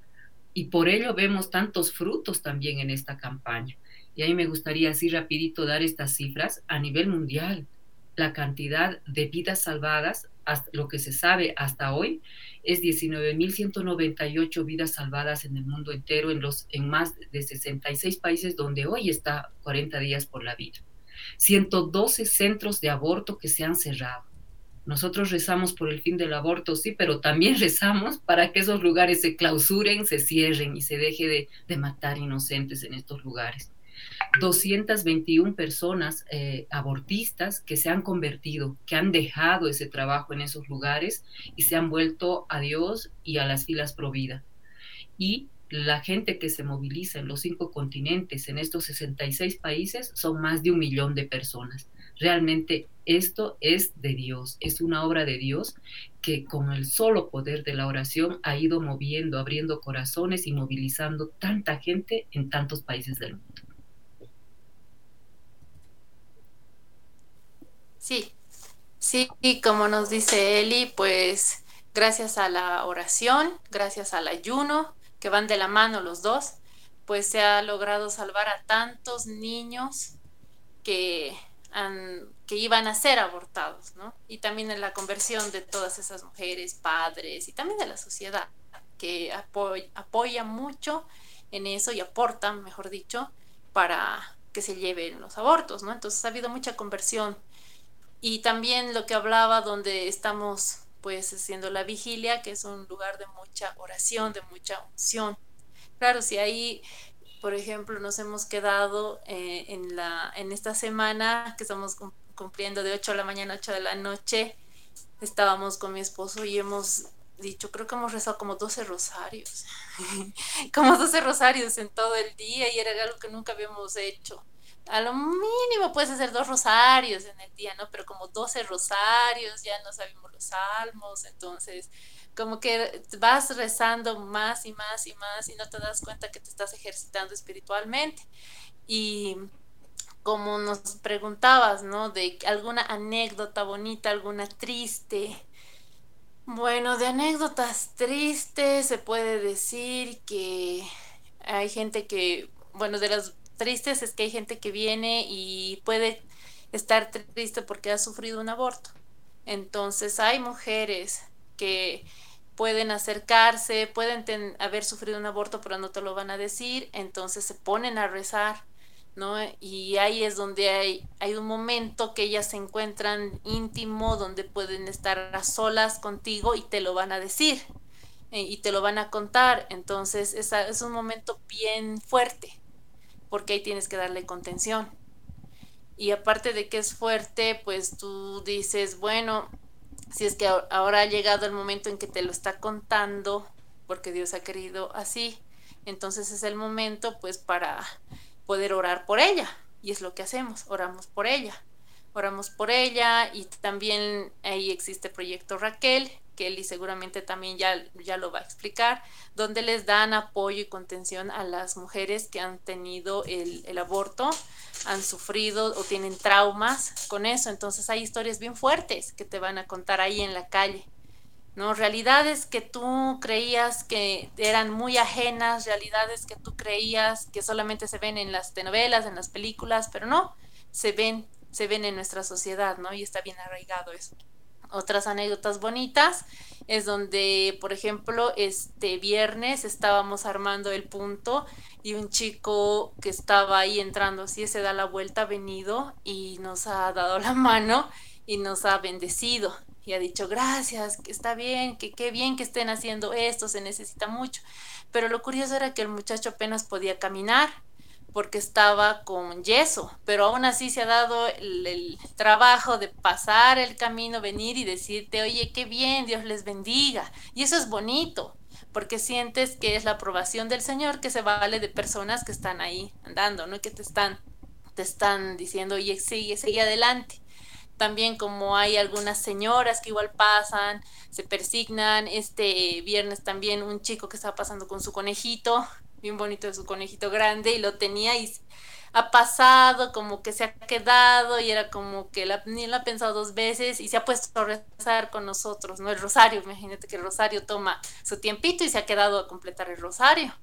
y por ello vemos tantos frutos también en esta campaña. Y ahí me gustaría así rapidito dar estas cifras a nivel mundial. La cantidad de vidas salvadas, hasta lo que se sabe hasta hoy, es 19.198 vidas salvadas en el mundo entero, en, los, en más de 66 países donde hoy está 40 días por la vida. 112 centros de aborto que se han cerrado. Nosotros rezamos por el fin del aborto, sí, pero también <laughs> rezamos para que esos lugares se clausuren, se cierren y se deje de, matar inocentes en estos lugares. 221 personas eh, abortistas que se han convertido, que han dejado ese trabajo en esos lugares y se han vuelto a Dios y a las filas pro vida. Y la gente que se moviliza en los cinco continentes, en estos 66 países, son más de un millón de personas. Realmente esto es de Dios, es una obra de Dios que con el solo poder de la oración ha ido moviendo, abriendo corazones y movilizando tanta gente en tantos países del mundo. Sí, sí, como nos dice Eli, pues gracias a la oración, gracias al ayuno, que van de la mano los dos, pues se ha logrado salvar a tantos niños que, que iban a ser abortados, ¿no? Y también en la conversión de todas esas mujeres, padres y también de la sociedad, que apoya mucho en eso y aporta, mejor dicho, para que se lleven los abortos, ¿no? Entonces ha habido mucha conversión y también lo que hablaba donde estamos pues haciendo la vigilia, que es un lugar de mucha oración, de mucha unción. Claro, si ahí, por ejemplo, nos hemos quedado eh, en, la, en esta semana que estamos cumpliendo de 8 de la mañana a 8 de la noche, estábamos con mi esposo y hemos dicho, creo que hemos rezado como 12 rosarios, <laughs> como 12 rosarios en todo el día y era algo que nunca habíamos hecho a lo mínimo puedes hacer dos rosarios en el día, ¿no? Pero como 12 rosarios, ya no sabemos los salmos, entonces como que vas rezando más y más y más y no te das cuenta que te estás ejercitando espiritualmente. Y como nos preguntabas, ¿no? De alguna anécdota bonita, alguna triste. Bueno, de anécdotas tristes se puede decir que hay gente que, bueno, de las tristes es que hay gente que viene y puede estar triste porque ha sufrido un aborto. Entonces hay mujeres que pueden acercarse, pueden haber sufrido un aborto, pero no te lo van a decir, entonces se ponen a rezar, ¿no? Y ahí es donde hay, hay un momento que ellas se encuentran íntimo, donde pueden estar a solas contigo y te lo van a decir. eh, y te lo van a contar. Entonces es, es un momento bien fuerte porque ahí tienes que darle contención. Y aparte de que es fuerte, pues tú dices, bueno, si es que ahora ha llegado el momento en que te lo está contando, porque Dios ha querido así, entonces es el momento pues para poder orar por ella. Y es lo que hacemos, oramos por ella. Oramos por ella y también ahí existe Proyecto Raquel, que Eli seguramente también ya, ya lo va a explicar, donde les dan apoyo y contención a las mujeres que han tenido el, el aborto, han sufrido o tienen traumas con eso. Entonces hay historias bien fuertes que te van a contar ahí en la calle. ¿No? Realidades que tú creías que eran muy ajenas, realidades que tú creías que solamente se ven en las telenovelas, en las películas, pero no, se ven, se ven en nuestra sociedad, ¿no? Y está bien arraigado eso otras anécdotas bonitas es donde, por ejemplo, este viernes estábamos armando el punto y un chico que estaba ahí entrando así se da la vuelta, ha venido y nos ha dado la <laughs> mano y nos ha bendecido y ha dicho gracias, que está bien, que qué bien que estén haciendo esto, se necesita mucho. Pero lo curioso era que el muchacho apenas podía caminar porque estaba con yeso, pero aún así se ha dado el, trabajo de pasar el camino, venir y decirte, oye, qué bien, Dios les bendiga. Y eso es bonito, porque sientes que es la aprobación del Señor que se vale de personas que están ahí andando, ¿no? Que te están, te están diciendo, oye, sigue, sigue adelante. También como hay algunas señoras que igual pasan, se persignan. Este viernes también un chico que estaba pasando con su conejito, bien bonito su conejito grande y lo tenía y ha pasado, como que se ha quedado y era como que la, ni lo ha pensado dos veces y se ha puesto a rezar con nosotros, ¿no? El rosario, imagínate que el rosario toma su tiempito y se ha quedado a completar el rosario.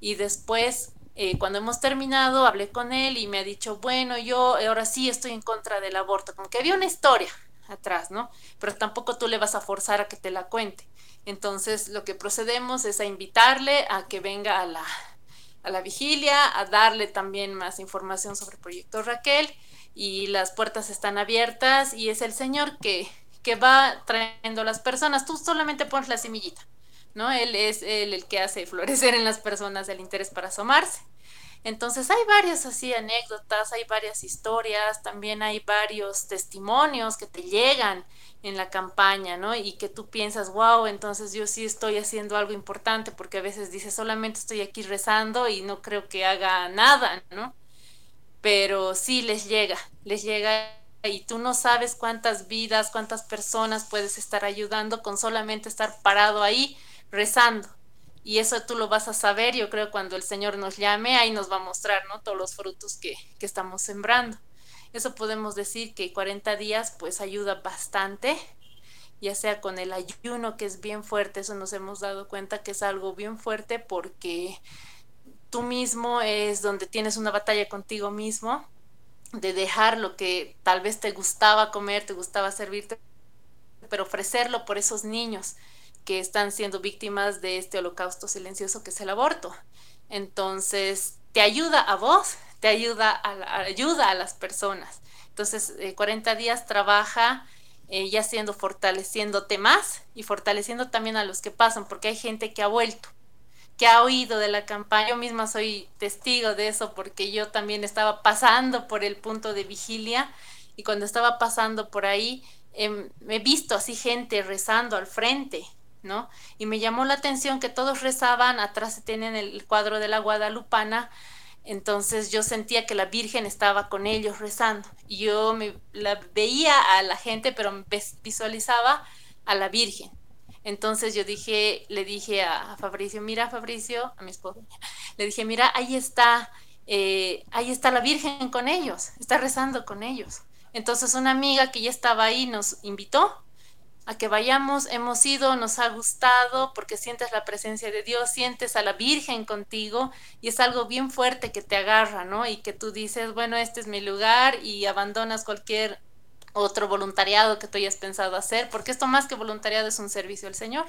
Y después, eh, cuando hemos terminado, hablé con él y me ha dicho, bueno, yo ahora sí estoy en contra del aborto, como que había una historia atrás, ¿no? Pero tampoco tú le vas a forzar a que te la cuente. Entonces lo que procedemos es a invitarle a que venga a la, a la vigilia, a darle también más información sobre el proyecto Raquel y las puertas están abiertas y es el Señor que, que va trayendo las personas. Tú solamente pones la semillita, ¿no? Él es el que hace florecer en las personas el interés para asomarse. Entonces hay varias así anécdotas, hay varias historias, también hay varios testimonios que te llegan en la campaña, ¿no? Y que tú piensas, wow, entonces yo sí estoy haciendo algo importante, porque a veces dices, solamente estoy aquí rezando y no creo que haga nada, ¿no? Pero sí les llega, les llega y tú no sabes cuántas vidas, cuántas personas puedes estar ayudando con solamente estar parado ahí rezando. Y eso tú lo vas a saber, yo creo, cuando el Señor nos llame, ahí nos va a mostrar, ¿no? Todos los frutos que, que estamos sembrando. Eso podemos decir que 40 días pues ayuda bastante, ya sea con el ayuno que es bien fuerte, eso nos hemos dado cuenta que es algo bien fuerte porque tú mismo es donde tienes una batalla contigo mismo de dejar lo que tal vez te gustaba comer, te gustaba servirte, pero ofrecerlo por esos niños que están siendo víctimas de este holocausto silencioso que es el aborto. Entonces, te ayuda a vos, te ayuda a, ayuda a las personas. Entonces, 40 eh, días trabaja eh, ya siendo fortaleciéndote más y fortaleciendo también a los que pasan, porque hay gente que ha vuelto, que ha oído de la campaña. Yo misma soy testigo de eso porque yo también estaba pasando por el punto de vigilia y cuando estaba pasando por ahí em, he visto así gente rezando al frente, Y me llamó la atención que todos rezaban, atrás se tienen el cuadro de la guadalupana, entonces yo sentía que la Virgen estaba con ellos rezando. Y yo me, veía a la gente, pero visualizaba a la Virgen. Entonces yo dije, le dije a Fabricio, mira Fabricio, a mi esposo, le dije, mira, ahí está, eh, ahí está la Virgen con ellos, está rezando con ellos. Entonces una amiga que ya estaba ahí nos invitó a que vayamos, hemos ido, nos ha gustado, porque sientes la presencia de Dios, sientes a la Virgen contigo y es algo bien fuerte que te agarra, ¿no? Y que tú dices, bueno, este es mi lugar y abandonas cualquier otro voluntariado que tú hayas pensado hacer, porque esto más que voluntariado es un servicio al Señor.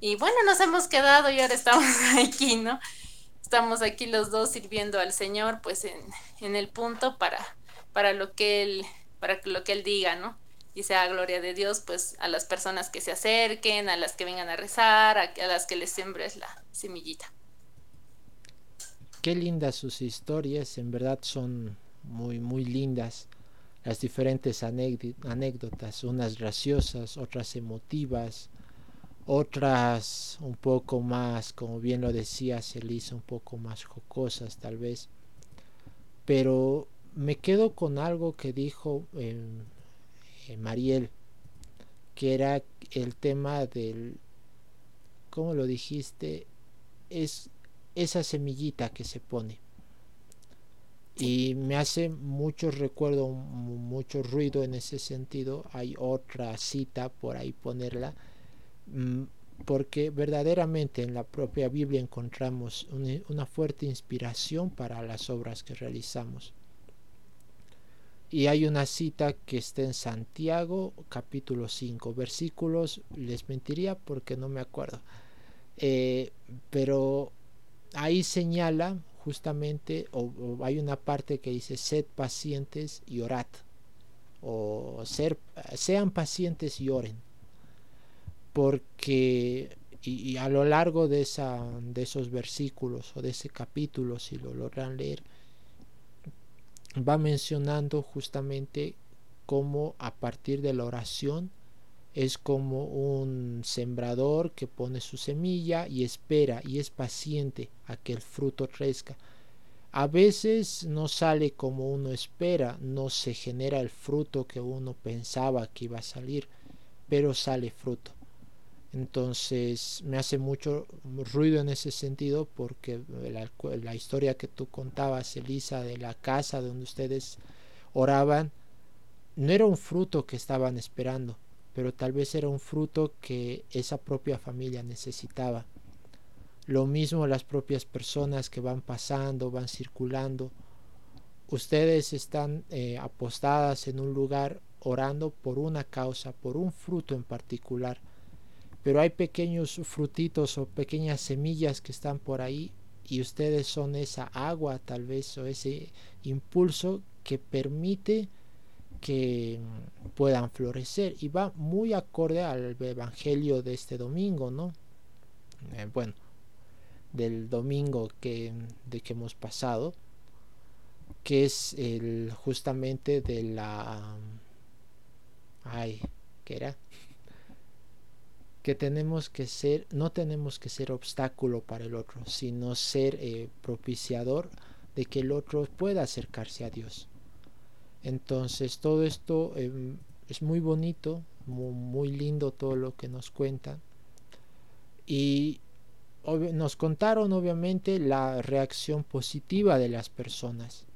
Y bueno, nos hemos quedado y ahora estamos <laughs> aquí, ¿no? Estamos aquí los dos sirviendo al Señor, pues en, en el punto para, para lo que Él, para lo que Él diga, ¿no? Y sea gloria de Dios, pues a las personas que se acerquen, a las que vengan a rezar, a, a las que les siembres la semillita. Qué lindas sus historias, en verdad son muy, muy lindas las diferentes anécdotas, unas graciosas, otras emotivas, otras un poco más, como bien lo decía Celisa, un poco más jocosas tal vez. Pero me quedo con algo que dijo em, eh, Mariel, que era el tema del, ¿cómo lo dijiste? Es esa semillita que se pone. Y me hace mucho recuerdo, mucho ruido en ese sentido. Hay otra cita por ahí ponerla Mm, porque verdaderamente en la propia Biblia encontramos una fuerte inspiración para las obras que realizamos. Y hay una cita que está en Santiago capítulo 5, versículos, les mentiría porque no me acuerdo, eh, pero ahí señala justamente, o, hay una parte que dice, sed pacientes y orad, o ser, sean pacientes y oren porque y, a lo largo de, esa, de esos versículos o de ese capítulo, si lo logran leer, va mencionando justamente cómo a partir de la oración es como un sembrador que pone su semilla y espera y es paciente a que el fruto crezca. A veces no sale como uno espera, no se genera el fruto que uno pensaba que iba a salir, pero sale fruto. Entonces me hace mucho ruido en ese sentido porque la, historia que tú contabas, Elisa, de la casa donde ustedes oraban, no era un fruto que estaban esperando, pero tal vez era un fruto que esa propia familia necesitaba. Lo mismo las propias personas que van pasando, van circulando. Ustedes están eh, apostadas en un lugar orando por una causa, por un fruto en particular pero hay pequeños frutitos o pequeñas semillas que están por ahí y ustedes son esa agua tal vez o ese impulso que permite que puedan florecer. Y va muy acorde al evangelio de este domingo no eh, bueno del domingo que de que hemos pasado que es el justamente de la ay qué era que tenemos que ser, no tenemos que ser obstáculo para el otro, sino ser eh, propiciador de que el otro pueda acercarse a Dios. Entonces todo esto em, es muy bonito, muy, lindo todo lo que nos cuentan. Y nos contaron obviamente la reacción positiva de las personas,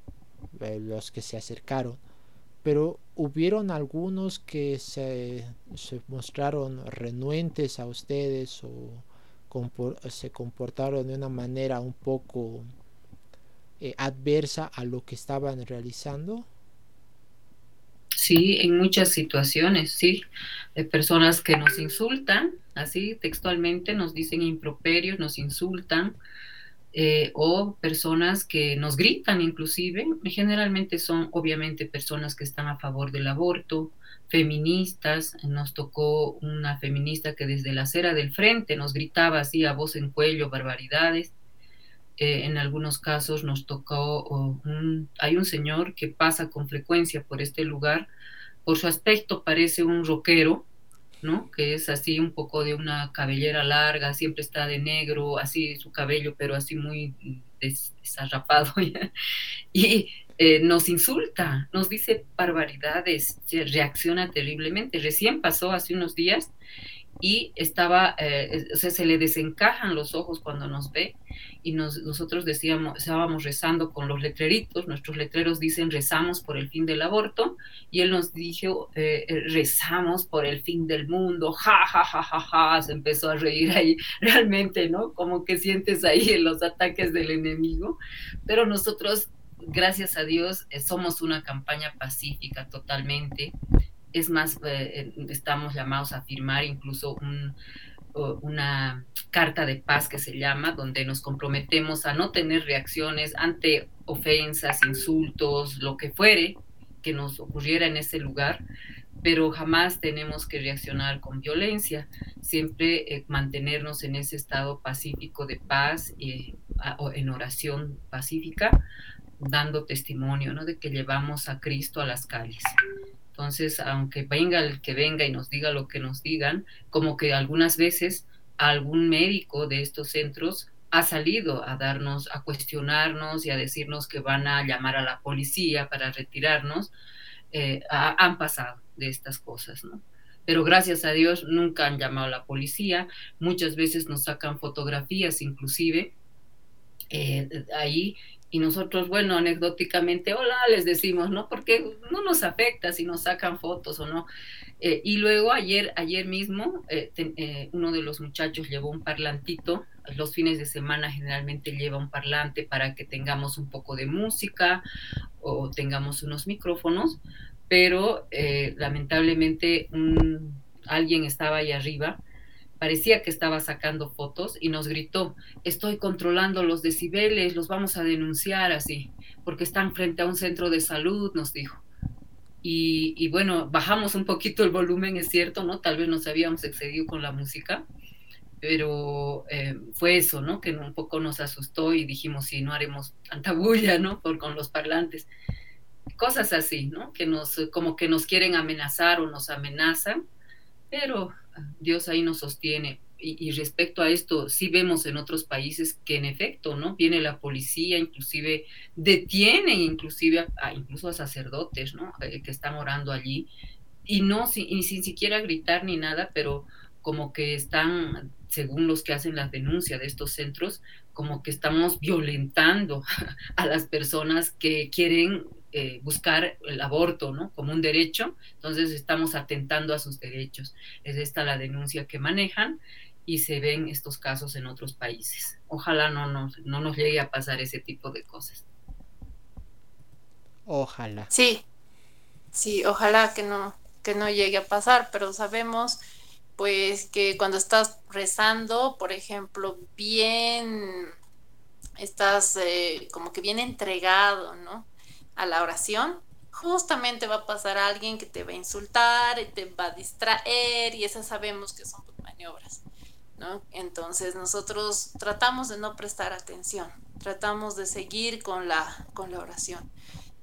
los que se acercaron pero hubieron algunos que se, mostraron renuentes a ustedes o se comportaron de una manera un poco eh, adversa a lo que estaban realizando. Sí, en muchas situaciones, sí, de personas que nos insultan, así textualmente nos dicen improperios, nos insultan, eh, o personas que nos gritan inclusive, generalmente son obviamente personas que están a favor del aborto, feministas, nos tocó una feminista que desde la acera del frente nos gritaba así a voz en cuello barbaridades. Eh, en algunos casos nos tocó, hay un señor que pasa con frecuencia por este lugar, por su aspecto parece un rockero, Que es así un poco de una cabellera larga, siempre está de negro, así su cabello, pero así muy desarrapado. <laughs> y eh, nos insulta, nos dice barbaridades, reacciona terriblemente. Recién pasó hace unos días y estaba, eh, o sea, se le desencajan los ojos cuando nos ve y nosotros decíamos, estábamos rezando con los letreritos, nuestros letreros dicen rezamos por el fin del aborto y él nos dijo eh, eh, rezamos por el fin del mundo, ja, ja, ja, ja, ja, se empezó a reír ahí, <laughs> realmente, ¿no? Como que sientes ahí en los ataques del enemigo, pero nosotros, gracias a Dios, somos una campaña pacífica totalmente es más, eh, estamos llamados a firmar incluso una carta de paz que se llama, donde nos comprometemos a no tener reacciones ante ofensas, insultos, lo que fuere que nos ocurriera en ese lugar, pero jamás tenemos que reaccionar con violencia, siempre eh, mantenernos en ese estado pacífico de paz y en oración pacífica, dando testimonio ¿no? de que llevamos a Cristo a las calles. Entonces, aunque venga el que venga y nos diga lo que nos digan, como que algunas veces algún médico de estos centros ha salido a darnos, a cuestionarnos y a decirnos que van a llamar a la policía para retirarnos, eh, han pasado de estas cosas, ¿no? Pero gracias a Dios nunca han llamado a la policía, muchas veces nos sacan fotografías inclusive eh, ahí y nosotros, bueno, anecdóticamente, hola, les decimos, ¿no? Porque no nos afecta si nos sacan fotos o no. Eh, y luego ayer, ayer mismo, eh, uno de los muchachos llevó un parlantito, los fines de semana generalmente lleva un parlante para que tengamos un poco de música o tengamos unos micrófonos, pero lamentablemente alguien estaba ahí arriba parecía que estaba sacando fotos y nos gritó, estoy controlando los decibeles, los vamos a denunciar así, porque están frente a un centro de salud, nos dijo. Y, bueno, bajamos un poquito el volumen, es cierto, ¿no? Tal vez nos habíamos excedido con la música, pero eh, fue eso, ¿no? Que un poco nos asustó y dijimos, sí, no haremos tanta bulla, ¿no? Por, con los parlantes. Cosas así, ¿no? Que nos, como que nos quieren amenazar o nos amenazan, pero Dios ahí nos sostiene. Y, respecto a esto, sí vemos en otros países que en efecto, ¿no? Viene la policía, inclusive detienen inclusive a, incluso a sacerdotes, ¿no? Eh, que están orando allí y no sin, sin siquiera gritar ni nada, pero como que están, según los que hacen la denuncia de estos centros, como que estamos violentando <laughs> a las personas que quieren eh, buscar el aborto, ¿no? Como un derecho, entonces estamos atentando a sus derechos. Es esta la denuncia que manejan y se ven estos casos en otros países. Ojalá no nos, no nos llegue a pasar ese tipo de cosas. Ojalá. Sí, sí, ojalá que no, que no llegue a pasar, pero sabemos pues que cuando estás rezando, por ejemplo, bien, estás eh, como que bien entregado, ¿no? A la oración, justamente va a pasar alguien que te va a insultar, y te va a distraer y esas sabemos que son maniobras. ¿no? Entonces nosotros tratamos de no prestar atención, tratamos de seguir con la, con la oración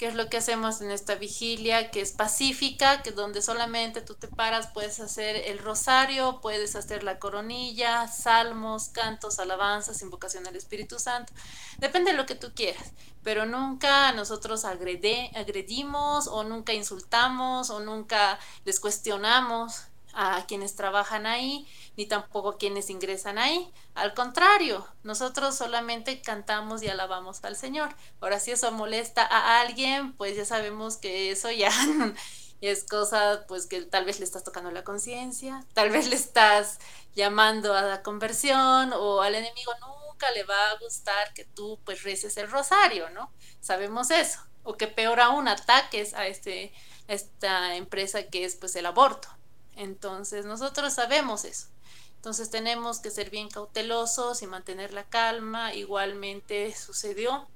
que es lo que hacemos en esta vigilia, que es pacífica, que donde solamente tú te paras, puedes hacer el rosario, puedes hacer la coronilla, salmos, cantos, alabanzas, invocación al Espíritu Santo, depende de lo que tú quieras, pero nunca nosotros agredimos o nunca insultamos o nunca les cuestionamos a quienes trabajan ahí, ni tampoco a quienes ingresan ahí. Al contrario, nosotros solamente cantamos y alabamos al Señor. Ahora, si eso molesta a alguien, pues ya sabemos que eso ya <laughs> es cosa, pues que tal vez le estás tocando la conciencia, tal vez le estás llamando a la conversión o al enemigo nunca le va a gustar que tú pues reces el rosario, ¿no? Sabemos eso. O que peor aún ataques a este, esta empresa que es pues el aborto. Entonces, nosotros sabemos eso. Entonces tenemos que ser bien cautelosos y mantener la calma. Igualmente sucedió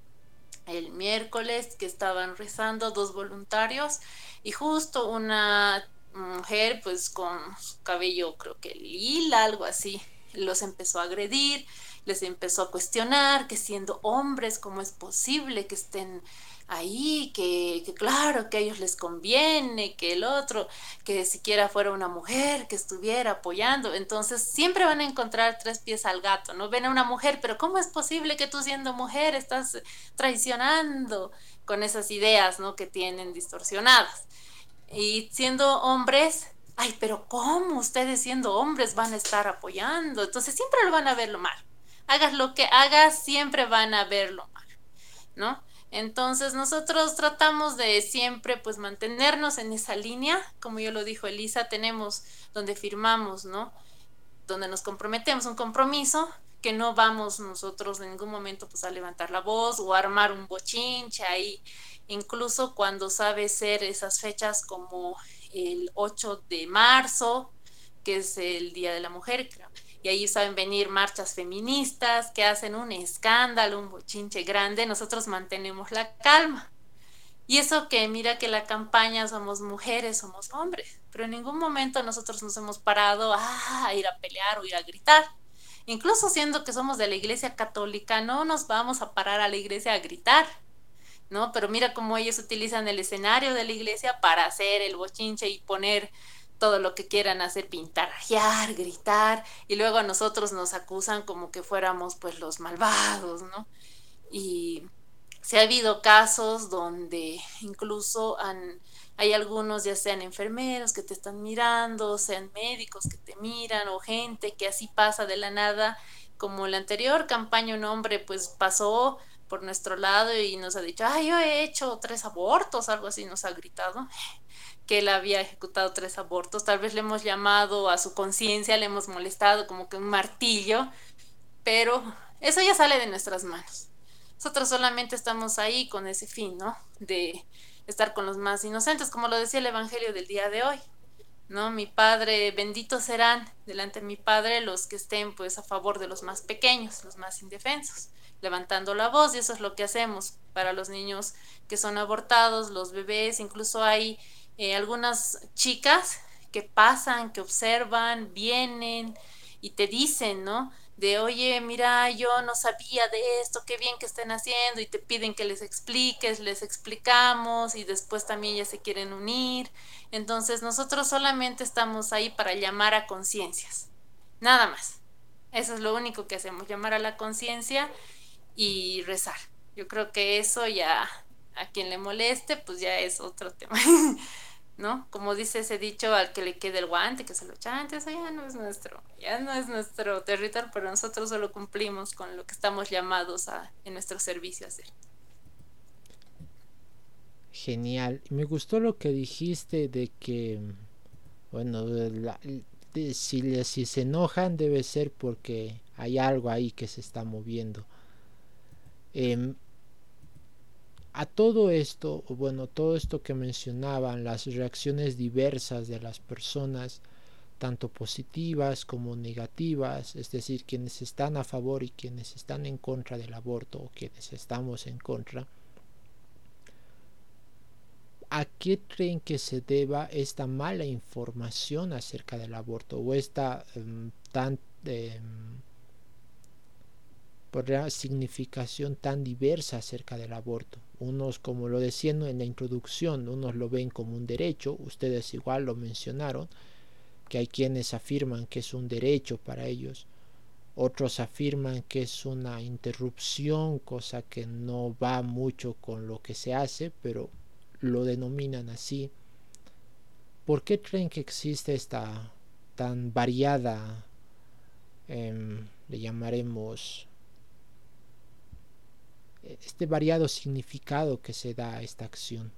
el miércoles que estaban rezando dos voluntarios y justo una mujer pues con su cabello creo que lila, algo así, los empezó a agredir, les empezó a cuestionar que siendo hombres, ¿cómo es posible que estén ahí, que, claro, que a ellos les conviene, que el otro, que siquiera fuera una mujer que estuviera apoyando. Entonces siempre van a encontrar tres pies al gato, ¿no? Ven a una mujer, pero ¿cómo es posible que tú siendo mujer estás traicionando con esas ideas, ¿no? Que tienen distorsionadas. Y siendo hombres, ay, pero ¿cómo ustedes siendo hombres van a estar apoyando? Entonces siempre lo van a ver lo mal. Hagas lo que hagas, siempre van a verlo mal, ¿no? Entonces nosotros tratamos de siempre pues mantenernos en esa línea, como yo lo dijo Elisa, tenemos donde firmamos, ¿no? Donde nos comprometemos un compromiso que no vamos nosotros en ningún momento pues a levantar la voz o armar un bochinche ahí, incluso cuando sabe ser esas fechas como el 8 de marzo, que es el Día de la Mujer, creo y ahí saben venir marchas feministas que hacen un escándalo, un bochinche grande, nosotros mantenemos la calma. Y eso que mira que la campaña somos mujeres, somos hombres, pero en ningún momento nosotros nos hemos parado a ir a pelear o ir a gritar. Incluso siendo que somos de la iglesia católica, no nos vamos a parar a la iglesia a gritar, ¿no? Pero mira cómo ellos utilizan el escenario de la iglesia para hacer el bochinche y poner todo lo que quieran hacer, pintar, gritar, y luego a nosotros nos acusan como que fuéramos pues los malvados, ¿no? Y se ha habido casos donde incluso han, hay algunos, ya sean enfermeros que te están mirando, sean médicos que te miran, o gente que así pasa de la nada, como la anterior campaña, un hombre pues pasó por nuestro lado y nos ha dicho, ay, yo he hecho tres abortos, algo así nos ha gritado que él había ejecutado tres abortos. Tal vez le hemos llamado a su conciencia, le hemos molestado como que un martillo, pero eso ya sale de nuestras manos. Nosotros solamente estamos ahí con ese fin, ¿no? De estar con los más inocentes, como lo decía el Evangelio del día de hoy. ¿no? Mi padre, benditos serán delante de mi padre los que estén pues a favor de los más pequeños, los más indefensos, levantando la voz y eso es lo que hacemos para los niños que son abortados, los bebés, incluso hay eh, algunas chicas que pasan, que observan, vienen y te dicen, ¿no? De, oye, mira, yo no sabía de esto, qué bien que estén haciendo, y te piden que les expliques, les explicamos, y después también ya se quieren unir. Entonces, nosotros solamente estamos ahí para llamar a conciencias, nada más. Eso es lo único que hacemos, llamar a la conciencia y rezar. Yo creo que eso ya a quien le moleste, pues ya es otro tema. <laughs> ¿no? Como dice ese dicho, al que le quede el guante, que se lo chante, eso ya no es nuestro, ya no es nuestro territorio, pero nosotros solo cumplimos con lo que estamos llamados a, en nuestro servicio a hacer. Genial. Me gustó lo que dijiste de que, bueno, si, si se enojan debe ser porque hay algo ahí que se está moviendo. Eh, a todo esto, bueno, todo esto que mencionaban, las reacciones diversas de las personas, tanto positivas como negativas, es decir, quienes están a favor y quienes están en contra del aborto o quienes estamos en contra, ¿a qué creen que se deba esta mala información acerca del aborto o esta em, tan em, por la significación tan diversa acerca del aborto. Unos, como lo decía en la introducción, unos lo ven como un derecho, ustedes igual lo mencionaron, que hay quienes afirman que es un derecho para ellos, otros afirman que es una interrupción, cosa que no va mucho con lo que se hace, pero lo denominan así. ¿Por qué creen que existe esta tan variada, em, le llamaremos, este variado significado que se da a esta acción?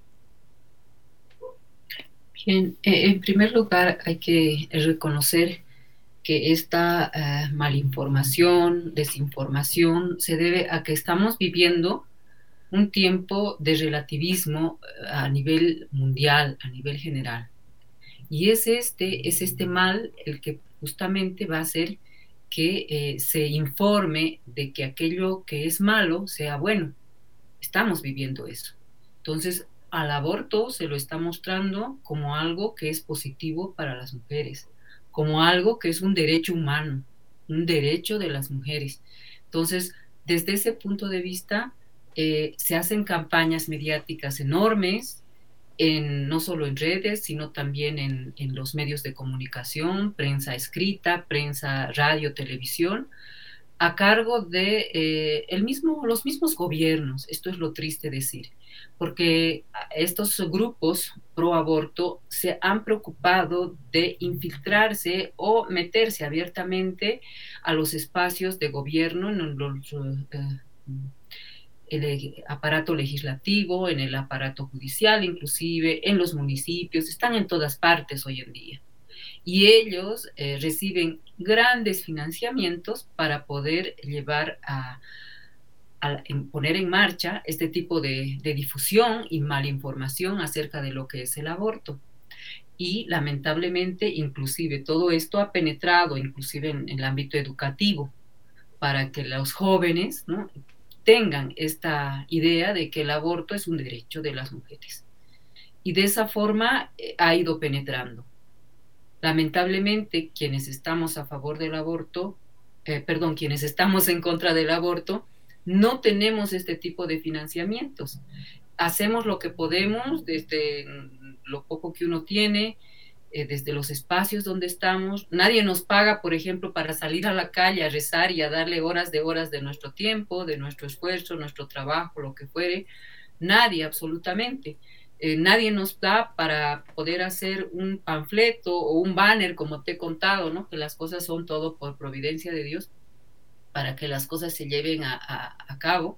Bien, eh, en primer lugar hay que reconocer que esta eh, malinformación, desinformación, se debe a que estamos viviendo un tiempo de relativismo eh, a nivel mundial, a nivel general. Y es este, es este mal el que justamente va a ser que eh, se informe de que aquello que es malo sea bueno. Estamos viviendo eso. Entonces, al aborto se lo está mostrando como algo que es positivo para las mujeres, como algo que es un derecho humano, un derecho de las mujeres. Entonces, desde ese punto de vista, eh, se hacen campañas mediáticas enormes no solo en redes, sino también en, los medios de comunicación, prensa escrita, prensa, radio, televisión, a cargo de eh, el mismo, los mismos gobiernos. Esto es lo triste decir, porque estos grupos pro aborto se han preocupado de infiltrarse o meterse abiertamente a los espacios de gobierno, en los, eh, el aparato legislativo, en el aparato judicial, inclusive en los municipios, están en todas partes hoy en día. Y ellos eh, reciben grandes financiamientos para poder llevar a, poner en marcha este tipo de, difusión y malinformación acerca de lo que es el aborto. Y lamentablemente, inclusive todo esto ha penetrado, inclusive en, en el ámbito educativo, para que los jóvenes ¿no? Tengan esta idea de que el aborto es un derecho de las mujeres. Y de esa forma eh, ha ido penetrando. Lamentablemente, quienes estamos a favor del aborto, eh, perdón, quienes estamos en contra del aborto, no tenemos este tipo de financiamientos. Hacemos lo que podemos desde lo poco que uno tiene, eh, desde los espacios donde estamos. Nadie nos paga, por ejemplo, para salir a la calle a rezar y a darle horas de horas de nuestro tiempo, de nuestro esfuerzo, nuestro trabajo, lo que fuere. Nadie, absolutamente. Eh, nadie nos da para poder hacer un panfleto o un banner, como te he contado, ¿no? Que las cosas son todo por providencia de Dios, para que las cosas se lleven a, a cabo.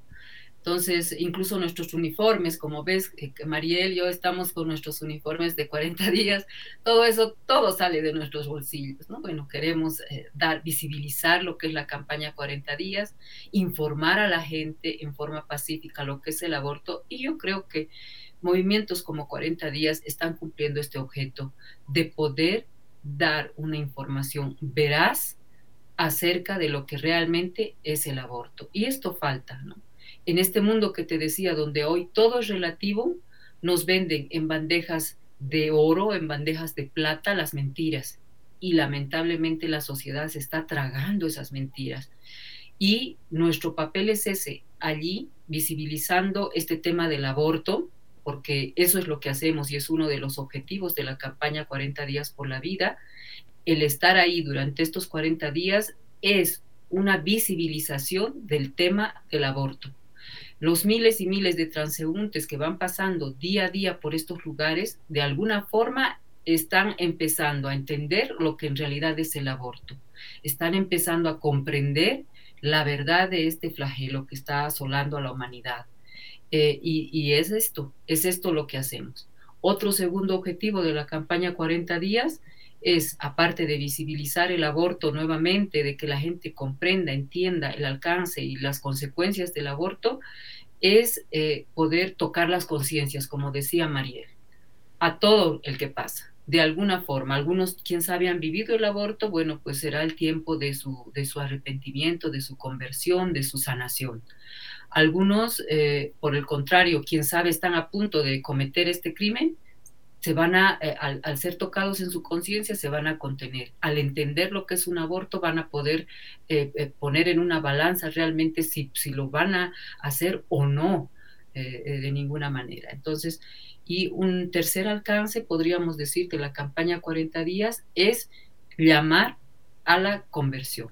Entonces, incluso nuestros uniformes, como ves, eh, Mariel y yo estamos con nuestros uniformes de 40 <laughs> días, todo eso, todo sale de nuestros bolsillos, ¿no? Bueno, queremos eh, dar, visibilizar lo que es la campaña 40 días, informar a la gente en forma pacífica lo que es el aborto y yo creo que movimientos como 40 días están cumpliendo este objeto de poder dar una información veraz acerca de lo que realmente es el aborto. Y esto falta, ¿no? En este mundo que te decía, donde hoy todo es relativo, nos venden en bandejas de oro, en bandejas de plata las mentiras. Y lamentablemente la sociedad se está tragando esas mentiras. Y nuestro papel es ese, allí visibilizando este tema del aborto, porque eso es lo que hacemos y es uno de los objetivos de la campaña 40 días por la vida. El estar ahí durante estos 40 días es una visibilización del tema del aborto los miles y miles de transeúntes que van pasando día a día por estos lugares, de alguna forma están empezando a entender lo que en realidad es el aborto. Están empezando a comprender la verdad de este flagelo que está asolando a la humanidad. Eh, y, y, es esto, es esto lo que hacemos. Otro segundo objetivo de la campaña 40 días es, aparte de visibilizar el aborto nuevamente, de que la gente comprenda, entienda el alcance y las consecuencias del aborto, es eh, poder tocar las conciencias, como decía Mariel, a todo el que pasa, de alguna forma. Algunos, quién sabe, han vivido el aborto, bueno, pues será el tiempo de su, de su arrepentimiento, de su conversión, de su sanación. Algunos, eh, por el contrario, quién sabe, están a punto de cometer este crimen, se van a, eh, al, ser tocados en su conciencia, se van a contener. Al entender lo que es un aborto, van a poder eh, eh, poner en una balanza realmente si, si, lo van a hacer o no de ninguna manera. Entonces, y un tercer alcance, podríamos decir que la campaña 40 días es llamar a la conversión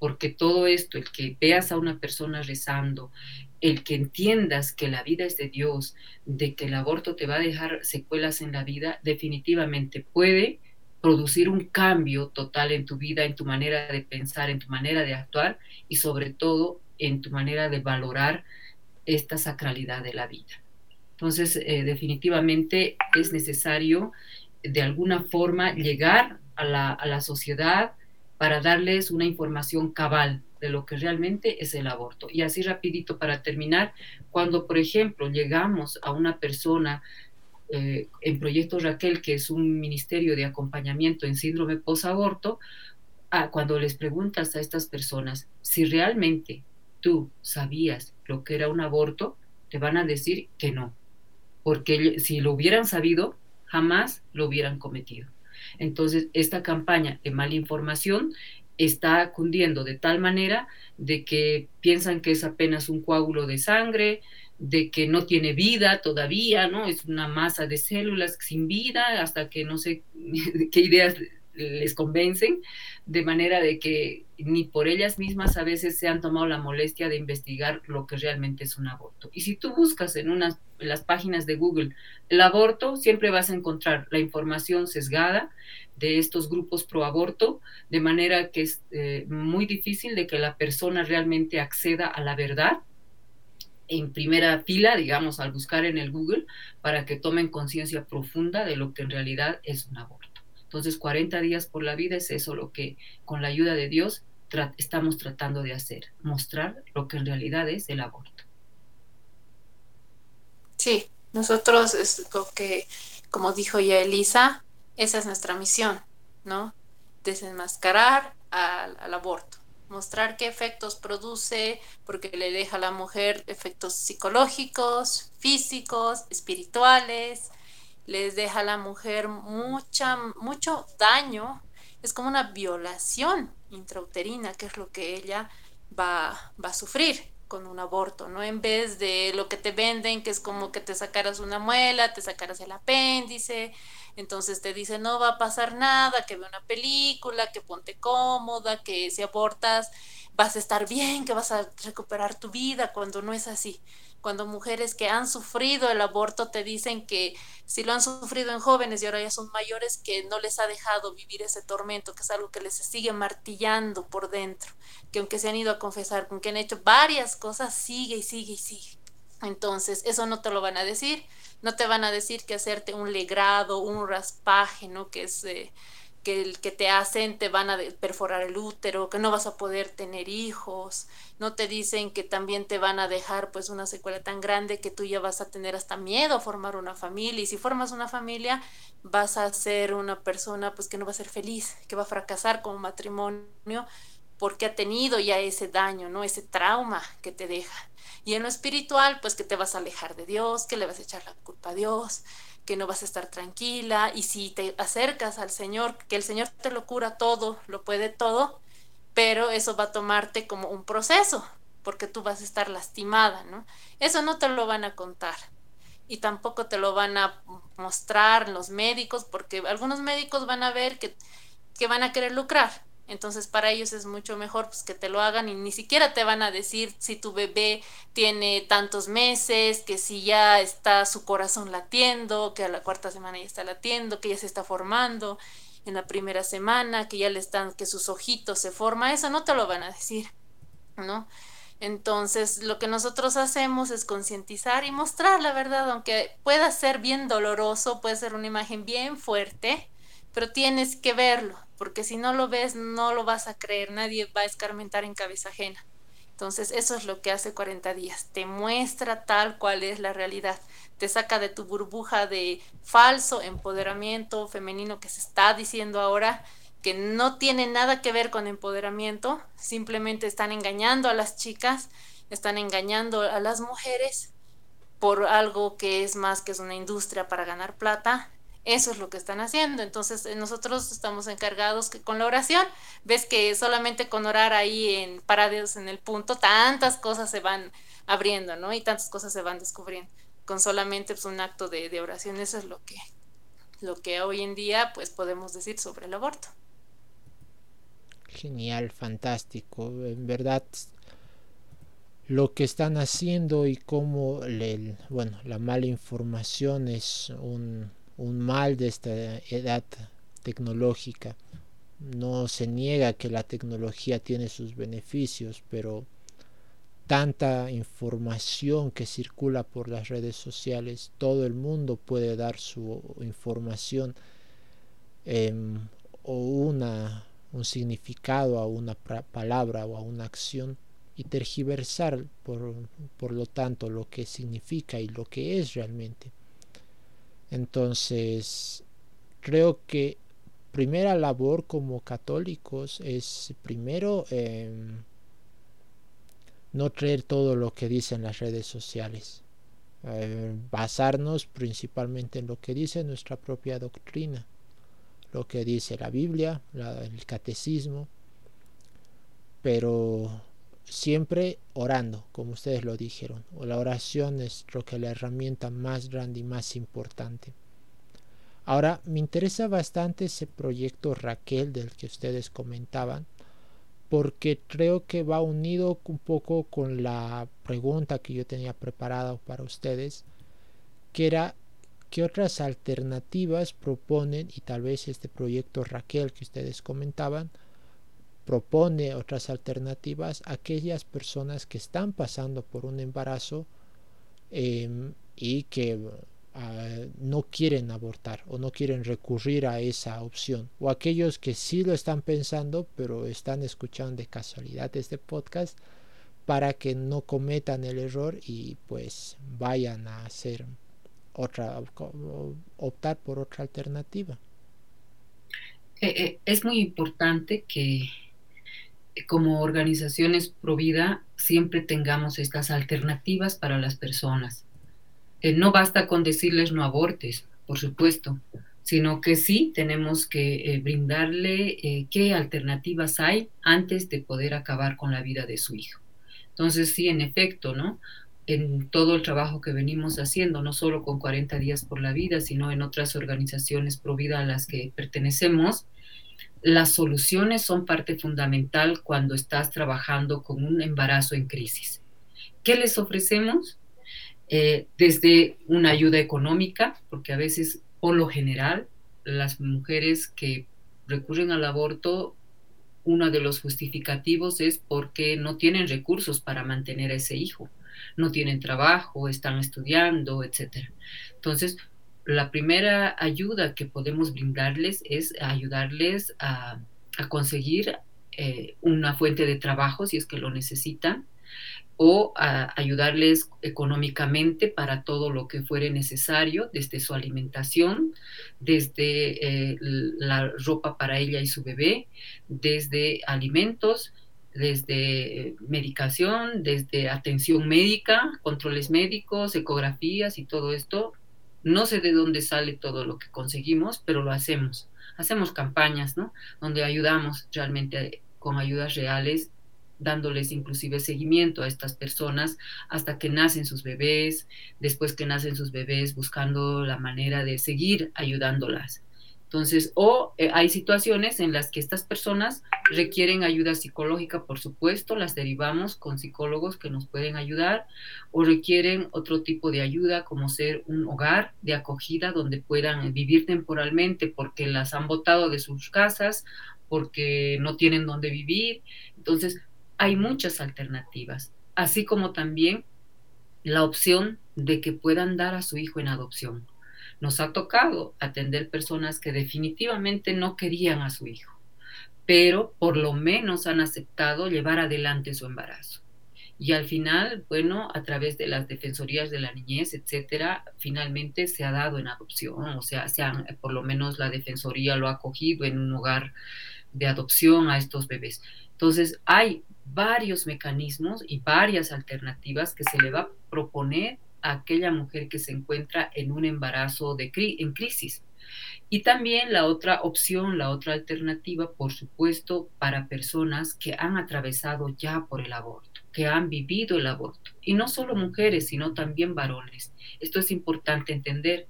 porque todo esto, el que veas a una persona rezando, el que entiendas que la vida es de Dios, de que el aborto te va a dejar secuelas en la vida, definitivamente puede producir un cambio total en tu vida, en tu manera de pensar, en tu manera de actuar y sobre todo en tu manera de valorar esta sacralidad de la vida. Entonces, eh, definitivamente es necesario de alguna forma llegar a la, a la sociedad, para darles una información cabal de lo que realmente es el aborto. Y así rapidito para terminar, cuando por ejemplo llegamos a una persona eh, en Proyecto Raquel, que es un ministerio de acompañamiento en síndrome posaborto, ah, cuando les preguntas a estas personas si realmente tú sabías lo que era un aborto, te van a decir que no, porque si lo hubieran sabido, jamás lo hubieran cometido. Entonces, esta campaña de mala información está cundiendo de tal manera de que piensan que es apenas un coágulo de sangre, de que no tiene vida todavía, ¿no? Es una masa de células sin vida, hasta que no sé <laughs> qué ideas les convencen, de manera de que ni por ellas mismas a veces se han tomado la molestia de investigar lo que realmente es un aborto. Y si tú buscas en, unas, las páginas de Google el aborto, siempre vas a encontrar la información sesgada de estos grupos pro aborto, de manera que es eh, muy difícil de que la persona realmente acceda a la verdad en primera fila, digamos, al buscar en el Google, para que tomen conciencia profunda de lo que en realidad es un aborto. Entonces, 40 días por la vida es eso lo que con la ayuda de Dios estamos tratando de hacer, mostrar lo que en realidad es el aborto. Sí, nosotros es lo que, como dijo ya Elisa, esa es nuestra misión, ¿no? Desenmascarar al, aborto, mostrar qué efectos produce, porque le deja a la mujer efectos psicológicos, físicos, espirituales, les deja a la mujer mucha, mucho daño, es como una violación intrauterina, que es lo que ella va, va a sufrir con un aborto, ¿no? En vez de lo que te venden, que es como que te sacaras una muela, te sacaras el apéndice, entonces te dicen no va a pasar nada, que ve una película, que ponte cómoda, que si abortas vas a estar bien, que vas a recuperar tu vida, cuando no es así cuando mujeres que han sufrido el aborto te dicen que si lo han sufrido en jóvenes y ahora ya son mayores, que no les ha dejado vivir ese tormento, que es algo que les sigue martillando por dentro, que aunque se han ido a confesar, con que han hecho varias cosas, sigue y sigue y sigue. Entonces, eso no te lo van a decir, no te van a decir que hacerte un legrado, un raspaje, ¿no? Que es... Eh, que el que te hacen te van a perforar el útero, que no vas a poder tener hijos, no te dicen que también te van a dejar pues una secuela tan grande que tú ya vas a tener hasta miedo a formar una familia y si formas una familia vas a ser una persona pues que no va a ser feliz, que va a fracasar como matrimonio porque ha tenido ya ese daño, ¿no? Ese trauma que te deja. Y en lo espiritual, pues que te vas a alejar de Dios, que le vas a echar la culpa a Dios, que no vas a estar tranquila y si te acercas al Señor, que el Señor te lo cura todo, lo puede todo, pero eso va a tomarte como un proceso, porque tú vas a estar lastimada, ¿no? Eso no te lo van a contar y tampoco te lo van a mostrar los médicos, porque algunos médicos van a ver que, que van a querer lucrar, entonces para ellos es mucho mejor pues, que te lo hagan y ni siquiera te van a decir si tu bebé tiene tantos meses, que si ya está su corazón latiendo, que a la cuarta semana ya está latiendo, que ya se está formando en la primera semana, que ya le están, que sus ojitos se forman, eso no te lo van a decir, ¿no? Entonces, lo que nosotros hacemos es concientizar y mostrar la verdad, aunque pueda ser bien doloroso, puede ser una imagen bien fuerte, pero tienes que verlo, porque si no lo ves no lo vas a creer, nadie va a escarmentar en cabeza ajena. Entonces eso es lo que hace 40 días, te muestra tal cual es la realidad, te saca de tu burbuja de falso empoderamiento femenino que se está diciendo ahora, que no tiene nada que ver con empoderamiento, simplemente están engañando a las chicas, están engañando a las mujeres por algo que es más que es una industria para ganar plata eso es lo que están haciendo. Entonces, eh, nosotros estamos encargados que con la oración, ves que solamente con orar ahí en parados en el punto, tantas cosas se van abriendo, ¿no? Y tantas cosas se van descubriendo. Con solamente pues, un acto de, de oración, eso es lo que, lo que hoy en día pues podemos decir sobre el aborto. Genial, fantástico. En verdad, lo que están haciendo y cómo le, bueno, la mala información es un, un mal de esta edad tecnológica. No se niega que la tecnología tiene sus beneficios, pero tanta información que circula por las redes sociales, todo el mundo puede dar su información em, o una, un significado a una palabra o a una acción y tergiversar por, por lo tanto lo que significa y lo que es realmente. Entonces, creo que primera labor como católicos es primero em, no creer todo lo que dicen las redes sociales, eh, basarnos principalmente en lo que dice nuestra propia doctrina, lo que dice la Biblia, el catecismo, pero siempre orando, como ustedes lo dijeron. La oración es creo que la herramienta más grande y más importante. Ahora, me interesa bastante ese proyecto Raquel del que ustedes comentaban, porque creo que va unido un poco con la pregunta que yo tenía preparada para ustedes, que era qué otras alternativas proponen y tal vez este proyecto Raquel que ustedes comentaban propone otras alternativas a aquellas personas que están pasando por un embarazo em, y que ah, no quieren abortar o no quieren recurrir a esa opción. O aquellos que sí lo están pensando pero están escuchando de casualidad este podcast para que no cometan el error y pues vayan a hacer otra optar por otra alternativa. Eh, eh, es muy importante que como organizaciones pro vida siempre tengamos estas alternativas para las personas. Eh, no basta con decirles no abortes, por supuesto, sino que sí tenemos que eh, brindarle eh, qué alternativas hay antes de poder acabar con la vida de su hijo. Entonces, sí, en efecto, ¿no? En todo el trabajo que venimos haciendo, no solo con 40 días por la vida, sino en otras organizaciones pro vida a las que pertenecemos, las soluciones son parte fundamental cuando estás trabajando con un embarazo en crisis. ¿Qué les ofrecemos? Eh, desde una ayuda económica, porque a veces, por lo general, las mujeres que recurren al aborto, uno de los justificativos es porque no tienen recursos para mantener a ese hijo, no tienen trabajo, están estudiando, etc. Entonces, la primera ayuda que podemos brindarles es ayudarles a, conseguir eh, una fuente de trabajo si es que lo necesitan o ayudarles económicamente para todo lo que fuere necesario, desde su alimentación, desde eh, la ropa para ella y su bebé, desde alimentos, desde medicación, desde atención médica, controles médicos, ecografías y todo esto, no sé de dónde sale todo lo que conseguimos, pero lo hacemos. Hacemos campañas, ¿no? Donde ayudamos realmente con ayudas reales, dándoles inclusive seguimiento a estas personas hasta que nacen sus bebés, después que nacen sus bebés, buscando la manera de seguir ayudándolas. Entonces, o eh, hay situaciones en las que estas personas requieren ayuda psicológica, por supuesto, las derivamos con psicólogos que nos pueden ayudar, o requieren otro tipo de ayuda, como ser un hogar de acogida donde puedan vivir temporalmente porque las han botado de sus casas, porque no tienen dónde vivir. Entonces, hay muchas alternativas, así como también la opción de que puedan dar a su hijo en adopción nos ha tocado atender personas que definitivamente no querían a su hijo, pero por lo menos han aceptado llevar adelante su embarazo. Y al final, bueno, a través de las defensorías de la niñez, etcétera, finalmente se ha dado en adopción, o sea, se han, por lo menos la defensoría lo ha acogido en un hogar de adopción a estos bebés. Entonces, hay varios mecanismos y varias alternativas que se le va a proponer aquella mujer que se encuentra en un embarazo de en crisis. Y también la otra opción, la otra alternativa, por supuesto, para personas que han atravesado ya por el aborto, que han vivido el aborto. Y no solo mujeres, sino también varones. Esto es importante entender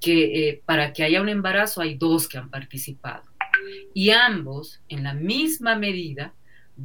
que eh, para que haya un embarazo hay dos que han participado. Y ambos, en la misma medida,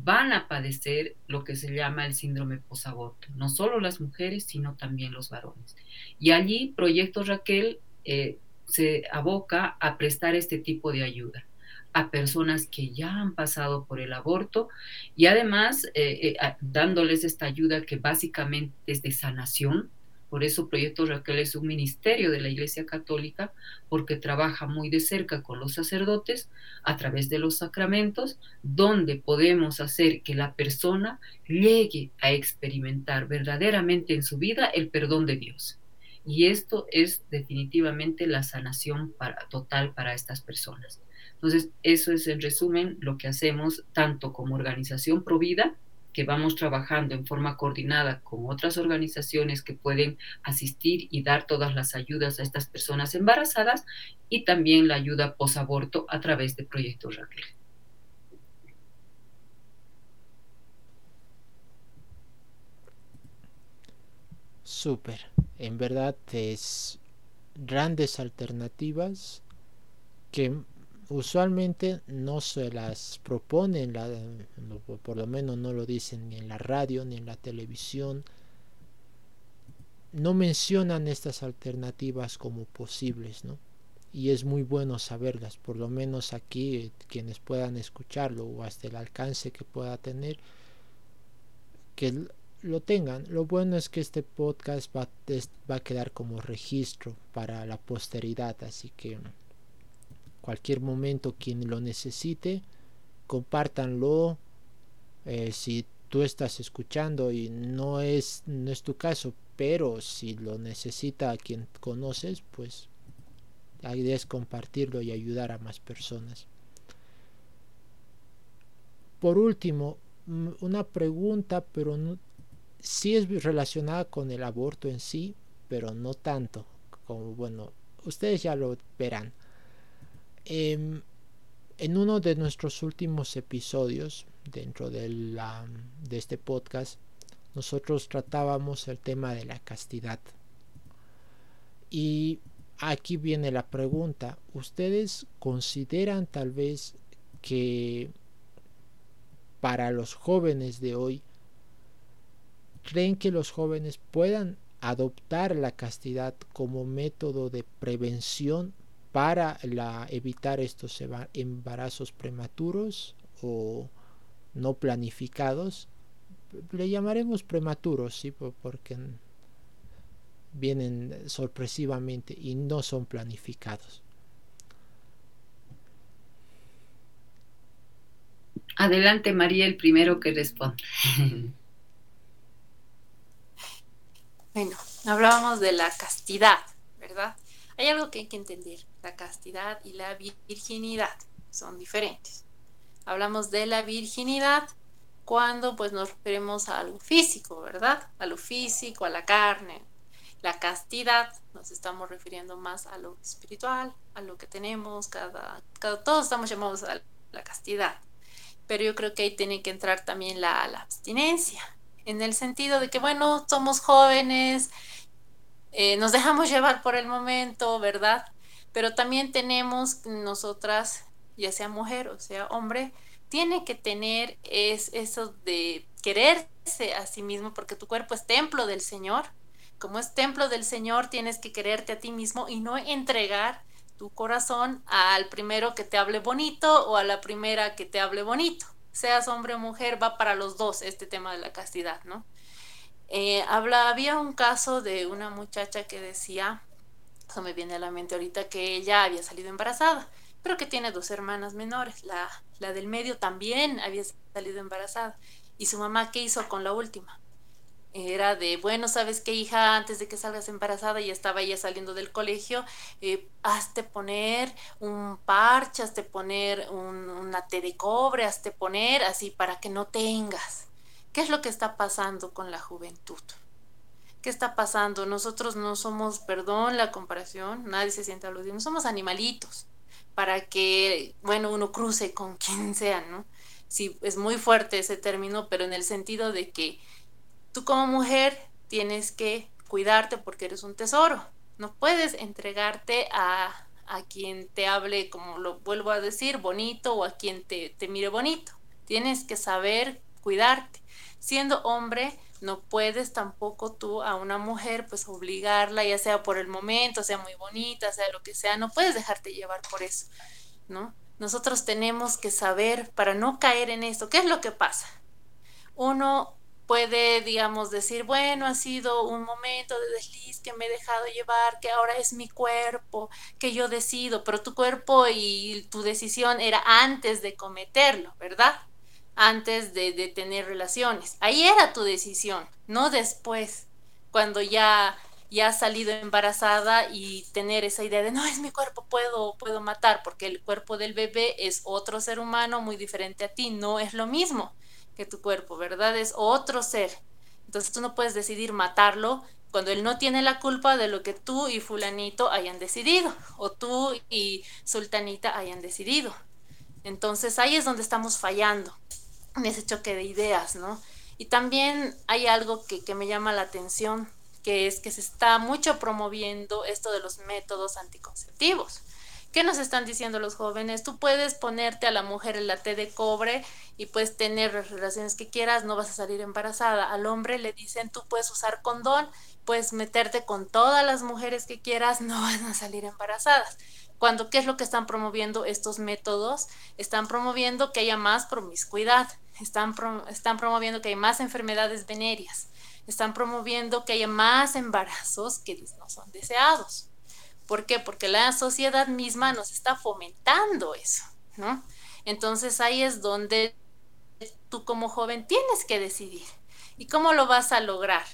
van a padecer lo que se llama el síndrome posaborto, no solo las mujeres, sino también los varones. Y allí Proyecto Raquel eh, se aboca a prestar este tipo de ayuda a personas que ya han pasado por el aborto y además eh, eh, dándoles esta ayuda que básicamente es de sanación, por eso Proyecto Raquel es un ministerio de la Iglesia Católica, porque trabaja muy de cerca con los sacerdotes a través de los sacramentos, donde podemos hacer que la persona llegue a experimentar verdaderamente en su vida el perdón de Dios. Y esto es definitivamente la sanación total para estas personas. Entonces, eso es en resumen lo que hacemos tanto como organización Provida, que vamos trabajando en forma coordinada con otras organizaciones que pueden asistir y dar todas las ayudas a estas personas embarazadas y también la ayuda posaborto a través de Proyecto Raquel. Súper, en verdad es grandes alternativas que usualmente no se las proponen, por lo menos no lo dicen ni en la radio ni en la televisión. No mencionan estas alternativas como posibles, ¿no? Y es muy bueno saberlas, por lo menos aquí quienes puedan escucharlo o hasta el alcance que pueda tener, que lo tengan. Lo bueno es que este podcast va, va a quedar como registro para la posteridad, así que cualquier momento quien lo necesite, compártanlo. Eh, si tú estás escuchando y no es, no es tu caso, pero si lo necesita quien conoces, pues la idea es compartirlo y ayudar a más personas. por último, una pregunta, pero no, sí es relacionada con el aborto en sí, pero no tanto. Como bueno, ustedes ya lo verán. Em, en uno de nuestros últimos episodios dentro de, la, de este podcast, nosotros tratábamos el tema de la castidad. Y aquí viene la pregunta, ¿ustedes consideran tal vez que para los jóvenes de hoy, creen que los jóvenes puedan adoptar la castidad como método de prevención para la, evitar estos embarazos prematuros o no planificados. Le llamaremos prematuros, ¿sí? porque vienen sorpresivamente y no son planificados. Adelante, María, el primero que responde. Bueno, hablábamos de la castidad, ¿verdad? Hay algo que hay que entender. La castidad y la virginidad son diferentes. Hablamos de la virginidad cuando pues nos referimos a algo físico, ¿verdad? A lo físico, a la carne. La castidad nos estamos refiriendo más a lo espiritual, a lo que tenemos, cada, todos estamos llamados a la castidad. Pero yo creo que ahí tiene que entrar también la, la abstinencia, en el sentido de que, bueno, somos jóvenes, eh, nos dejamos llevar por el momento, ¿verdad? Pero también tenemos nosotras, ya sea mujer o sea hombre, tiene que tener es, eso de quererse a sí mismo, porque tu cuerpo es templo del Señor. Como es templo del Señor, tienes que quererte a ti mismo y no entregar tu corazón al primero que te hable bonito o a la primera que te hable bonito seas hombre o mujer, va para los dos este tema de la castidad, ¿no? Eh, habla, había un caso de una muchacha que decía, eso me viene a la mente ahorita, que ella había salido embarazada, pero que tiene dos hermanas menores. La, la del medio también había salido embarazada. ¿Y su mamá qué hizo con la última? era de, bueno, ¿sabes qué, hija? Antes de que salgas embarazada y estaba ella saliendo del colegio, eh, hazte poner un parche, hazte poner un, una té de cobre, hazte poner así para que no tengas. ¿Qué es lo que está pasando con la juventud? ¿Qué está pasando? Nosotros no somos, perdón la comparación, nadie se siente aludido, no somos animalitos para que, bueno, uno cruce con quien sea, ¿no? Sí, es muy fuerte ese término, pero en el sentido de que Tú como mujer tienes que cuidarte porque eres un tesoro. No puedes entregarte a, quien te hable, como lo vuelvo a decir, bonito o a quien te, te mire bonito. Tienes que saber cuidarte. Siendo hombre, no puedes tampoco tú a una mujer pues obligarla, ya sea por el momento, sea muy bonita, sea lo que sea, no puedes dejarte llevar por eso, ¿no? Nosotros tenemos que saber para no caer en esto. ¿Qué es lo que pasa? Uno puede, digamos, decir, bueno, ha sido un momento de desliz que me he dejado llevar, que ahora es mi cuerpo, que yo decido, pero tu cuerpo y tu decisión era antes de cometerlo, ¿verdad? Antes de, tener relaciones. Ahí era tu decisión, no después, cuando ya ya has salido embarazada y tener esa idea de no es mi cuerpo, puedo, puedo matar, porque el cuerpo del bebé es otro ser humano muy diferente a ti, no es lo mismo que tu cuerpo, ¿verdad? Es otro ser. Entonces tú no puedes decidir matarlo cuando él no tiene la culpa de lo que tú y fulanito hayan decidido, o tú y sultanita hayan decidido. Entonces ahí es donde estamos fallando, en ese choque de ideas, ¿no? Y también hay algo que, que me llama la atención, que es que se está mucho promoviendo esto de los métodos anticonceptivos. ¿Qué nos están diciendo los jóvenes? Tú puedes ponerte a la mujer el té de cobre y puedes tener las relaciones que quieras, no vas a salir embarazada. Al hombre le dicen, tú puedes usar condón, puedes meterte con todas las mujeres que quieras, no <laughs> van a salir embarazadas. Cuando, ¿qué es lo que están promoviendo estos métodos? Están promoviendo que haya más promiscuidad, están, están promoviendo que haya más enfermedades venéreas, están promoviendo que haya más embarazos que no son deseados. ¿Por qué? Porque la sociedad misma nos está fomentando eso, ¿no? Entonces ahí es donde tú como joven tienes que decidir. ¿Y cómo lo vas a lograr?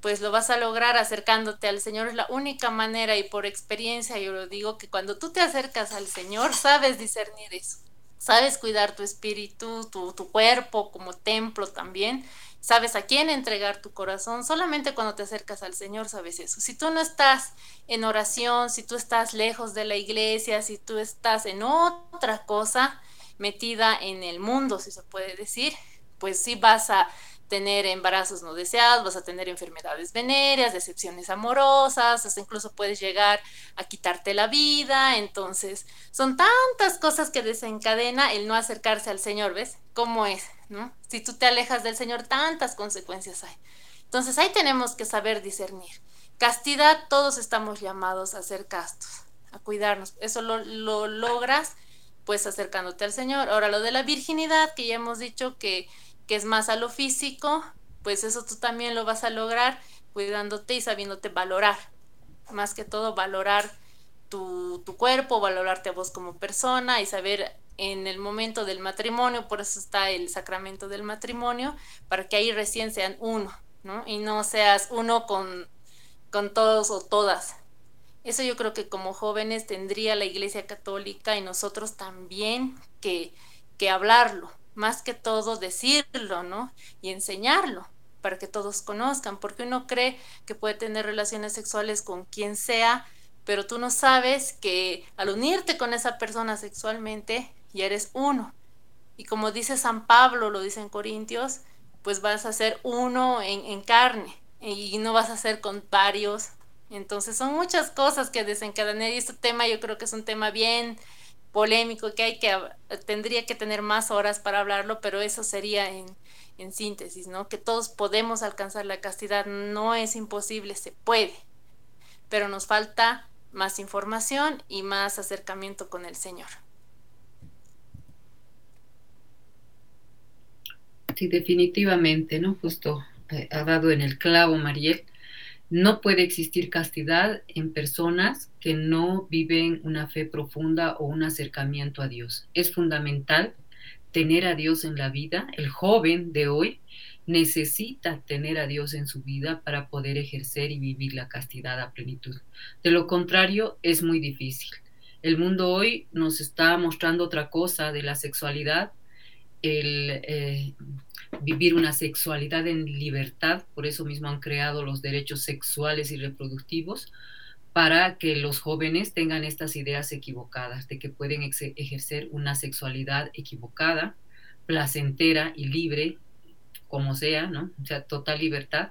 Pues lo vas a lograr acercándote al Señor. Es la única manera y por experiencia yo lo digo que cuando tú te acercas al Señor sabes discernir eso. Sabes cuidar tu espíritu, tu, tu cuerpo como templo también, sabes a quién entregar tu corazón, solamente cuando te acercas al Señor sabes eso. Si tú no estás en oración, si tú estás lejos de la iglesia, si tú estás en otra cosa, metida en el mundo, si se puede decir, pues sí vas a tener embarazos no deseados, vas a tener enfermedades venéreas, decepciones amorosas, hasta incluso puedes llegar a quitarte la vida. Entonces, son tantas cosas que desencadena el no acercarse al Señor, ¿ves? ¿Cómo es? ¿No? Si tú te alejas del Señor, tantas consecuencias hay. Entonces, ahí tenemos que saber discernir. Castidad, todos estamos llamados a ser castos, a cuidarnos. Eso lo, lo logras pues acercándote al Señor. Ahora, lo de la virginidad, que ya hemos dicho que que es más a lo físico, pues eso tú también lo vas a lograr cuidándote y sabiéndote valorar. Más que todo, valorar tu, tu cuerpo, valorarte a vos como persona y saber en el momento del matrimonio, por eso está el sacramento del matrimonio, para que ahí recién sean uno, ¿no? Y no seas uno con, con todos o todas. Eso yo creo que como jóvenes tendría la Iglesia Católica y nosotros también que, que hablarlo, más que todo decirlo, ¿no? Y enseñarlo para que todos conozcan, porque uno cree que puede tener relaciones sexuales con quien sea, pero tú no sabes que al unirte con esa persona sexualmente, ya eres uno. Y como dice San Pablo, lo dice en Corintios, pues vas a ser uno en, en carne y no vas a ser con varios. Entonces son muchas cosas que desencadenan y este tema yo creo que es un tema bien polémico que hay que tendría que tener más horas para hablarlo, pero eso sería en, en síntesis, ¿no? Que todos podemos alcanzar la castidad, no es imposible, se puede, pero nos falta más información y más acercamiento con el Señor. Sí, definitivamente, ¿no? Justo eh, ha dado en el clavo, Mariel. No puede existir castidad en personas que no viven una fe profunda o un acercamiento a Dios. Es fundamental tener a Dios en la vida. El joven de hoy necesita tener a Dios en su vida para poder ejercer y vivir la castidad a plenitud. De lo contrario, es muy difícil. El mundo hoy nos está mostrando otra cosa de la sexualidad. El, eh, vivir una sexualidad en libertad, por eso mismo han creado los derechos sexuales y reproductivos, para que los jóvenes tengan estas ideas equivocadas de que pueden ejercer una sexualidad equivocada, placentera y libre, como sea, ¿no? O sea, total libertad,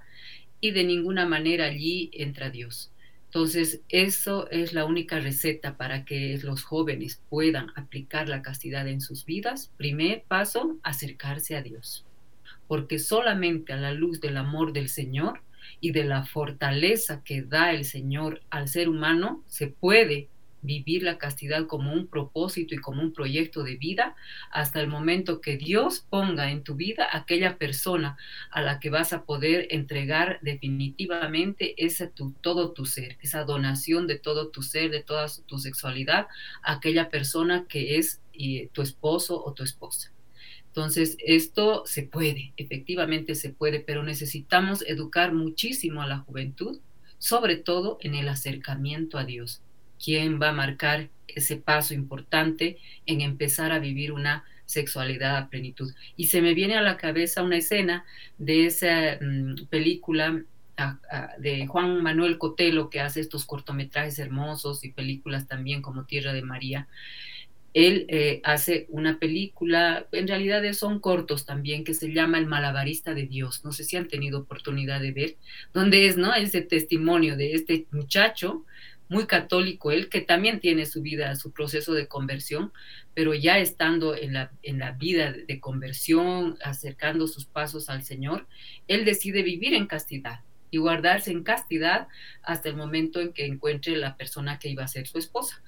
y de ninguna manera allí entra Dios. Entonces, eso es la única receta para que los jóvenes puedan aplicar la castidad en sus vidas. Primer paso, acercarse a Dios porque solamente a la luz del amor del Señor y de la fortaleza que da el Señor al ser humano se puede vivir la castidad como un propósito y como un proyecto de vida hasta el momento que Dios ponga en tu vida aquella persona a la que vas a poder entregar definitivamente ese tu, todo tu ser, esa donación de todo tu ser, de toda tu sexualidad, a aquella persona que es y, tu esposo o tu esposa. Entonces, esto se puede, efectivamente se puede, pero necesitamos educar muchísimo a la juventud, sobre todo en el acercamiento a Dios. ¿Quién va a marcar ese paso importante en empezar a vivir una sexualidad a plenitud? Y se me viene a la cabeza una escena de esa mm, película ah, ah, de Juan Manuel Cotelo, que hace estos cortometrajes hermosos y películas también como Tierra de María, él eh, hace una película, en realidad son cortos también, que se llama El malabarista de Dios. No sé si han tenido oportunidad de ver, donde es, ¿no? Ese testimonio de este muchacho, muy católico él, que también tiene su vida, su proceso de conversión, pero ya estando en la, en la vida de conversión, acercando sus pasos al Señor, él decide vivir en castidad y guardarse en castidad hasta el momento en que encuentre la persona que iba a ser su esposa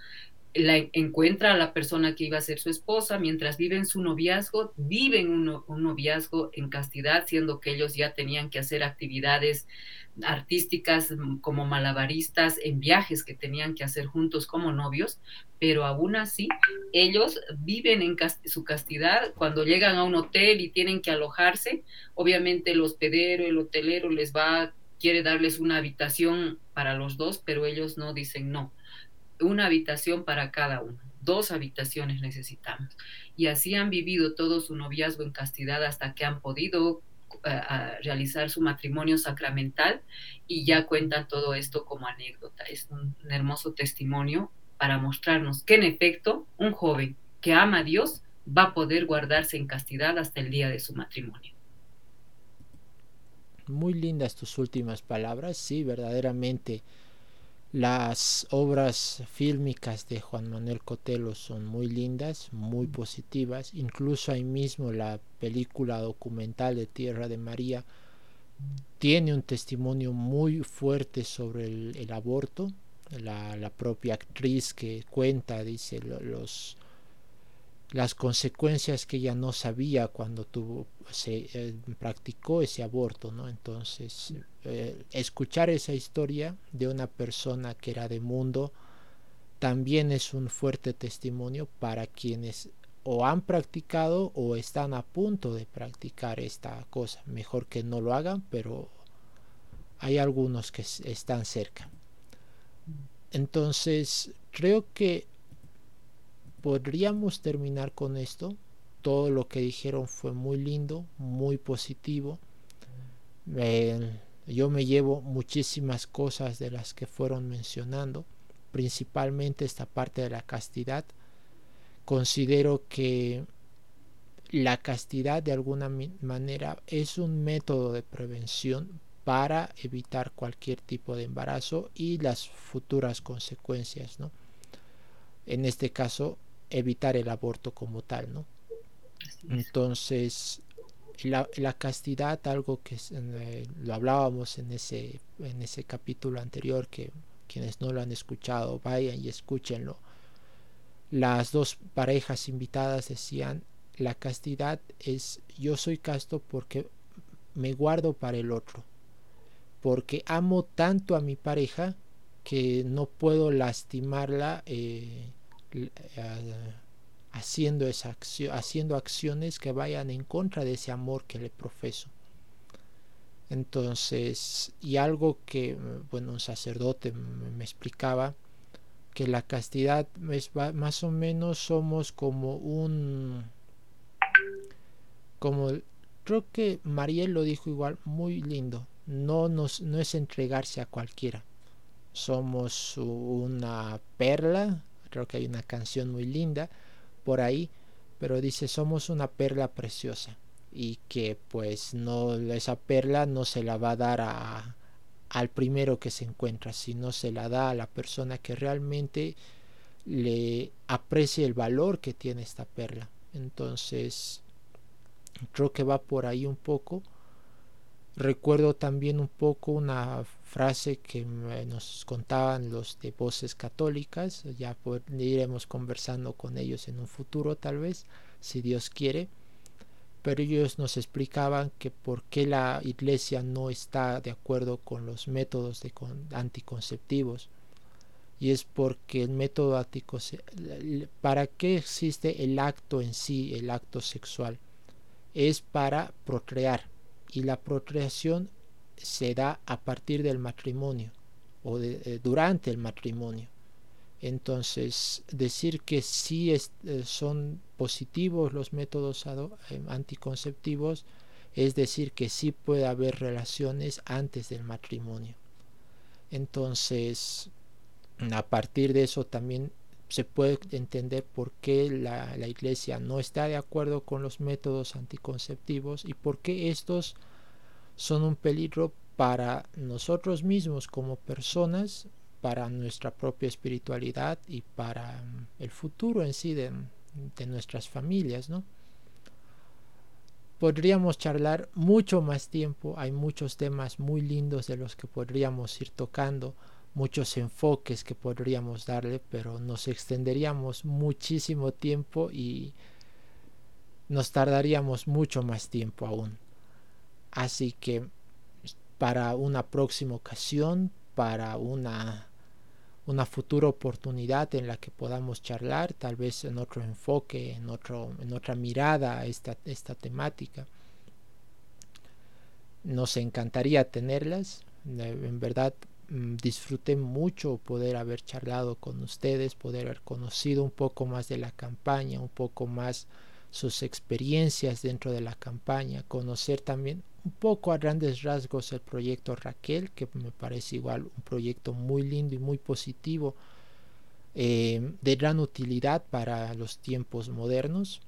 la encuentra a la persona que iba a ser su esposa, mientras viven su noviazgo, viven un, un, noviazgo en castidad, siendo que ellos ya tenían que hacer actividades artísticas mm, como malabaristas en viajes que tenían que hacer juntos como novios, pero aún así ellos viven en su castidad cuando llegan a un hotel y tienen que alojarse, obviamente el hospedero, el hotelero les va, quiere darles una habitación para los dos, pero ellos no dicen no una habitación para cada uno. dos habitaciones necesitamos. Y así han vivido todo su noviazgo en castidad hasta que han podido eh, realizar su matrimonio sacramental y ya cuentan todo esto como anécdota. Es un, hermoso testimonio para mostrarnos que en efecto un joven que ama a Dios va a poder guardarse en castidad hasta el día de su matrimonio. Muy lindas tus últimas palabras, sí, verdaderamente las obras fílmicas de Juan Manuel Cotelo son muy lindas, muy positivas. Incluso ahí mismo la película documental de Tierra de María tiene un testimonio muy fuerte sobre el, aborto. La, la, propia actriz que cuenta, dice, los, las consecuencias que ella no sabía cuando tuvo, se eh, practicó ese aborto, ¿no? Entonces, eh, escuchar esa historia de una persona que era de mundo también es un fuerte testimonio para quienes o han practicado o están a punto de practicar esta cosa. Mejor que no lo hagan, pero hay algunos que están cerca. Entonces, creo que podríamos terminar con esto. Todo lo que dijeron fue muy lindo, muy positivo. yo me llevo muchísimas cosas de las que fueron mencionando, principalmente esta parte de la castidad. Considero que la castidad de alguna manera es un método de prevención para evitar cualquier tipo de embarazo y las futuras consecuencias, ¿no? En este caso, evitar el aborto como tal, ¿no? Entonces, la, la, castidad, algo que eh, lo hablábamos en ese, en ese capítulo anterior, que quienes no lo han escuchado, vayan y escúchenlo. Las dos parejas invitadas decían, la castidad es yo soy casto porque me guardo para el otro, porque amo tanto a mi pareja que no puedo lastimarla. Eh, haciendo, esa haciendo acciones que vayan en contra de ese amor que le profeso. Entonces, y algo que, bueno, un sacerdote me, explicaba, que la castidad es más o menos somos como un, como, creo que Mariel lo dijo igual, muy lindo, no, nos, no es entregarse a cualquiera, somos una perla creo que hay una canción muy linda por ahí, pero dice somos una perla preciosa y que pues no esa perla no se la va a dar a, al primero que se encuentra, sino se la da a la persona que realmente le aprecie el valor que tiene esta perla. Entonces, creo que va por ahí un poco. Recuerdo también un poco una frase que nos contaban los de voces católicas, ya iremos conversando con ellos en un futuro tal vez, si Dios quiere, pero ellos nos explicaban que por qué la iglesia no está de acuerdo con los métodos de anticonceptivos. Y es porque el método anticonceptivo, ¿para qué existe el acto en sí, el acto sexual? Es para procrear. Y la procreación se da a partir del matrimonio o eh, durante el matrimonio. Entonces, decir que sí eh, son positivos los métodos eh, anticonceptivos es decir que sí puede haber relaciones antes del matrimonio. Entonces, a partir de eso también se puede entender por qué la, la iglesia no está de acuerdo con los métodos anticonceptivos y por qué estos son un peligro para nosotros mismos como personas, para nuestra propia espiritualidad y para mm, el futuro en sí de, nuestras familias, ¿no? Podríamos charlar mucho más tiempo, hay muchos temas muy lindos de los que podríamos ir tocando, muchos enfoques que podríamos darle, pero nos extenderíamos muchísimo tiempo y nos tardaríamos mucho más tiempo aún. Así que para una próxima ocasión, para una, una futura oportunidad en la que podamos charlar, tal vez en otro enfoque, en, otro, en otra mirada a esta, esta temática. Nos encantaría tenerlas. En verdad disfruté mucho poder haber charlado con ustedes, poder haber conocido un poco más de la campaña, un poco más sus experiencias dentro de la campaña, conocer también un poco a grandes rasgos el proyecto Raquel, que me parece igual un proyecto muy lindo y muy positivo, eh, de gran utilidad para los tiempos modernos.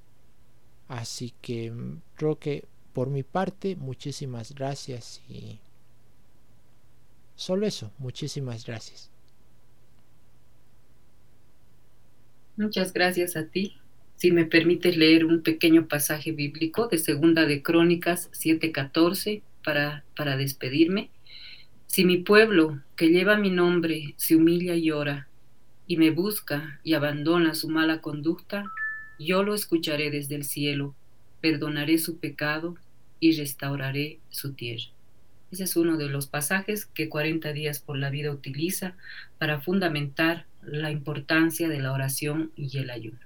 Así que mm, creo que por mi parte, muchísimas gracias y solo eso, muchísimas gracias. Muchas gracias a ti. Si me permites leer un pequeño pasaje bíblico de Segunda de Crónicas 7:14 para, para despedirme. Si mi pueblo, que lleva mi nombre, se humilla y ora, y me busca y abandona su mala conducta, yo lo escucharé desde el cielo, perdonaré su pecado y restauraré su tierra. Ese es uno de los pasajes que 40 días por la vida utiliza para fundamentar la importancia de la oración y el ayuno.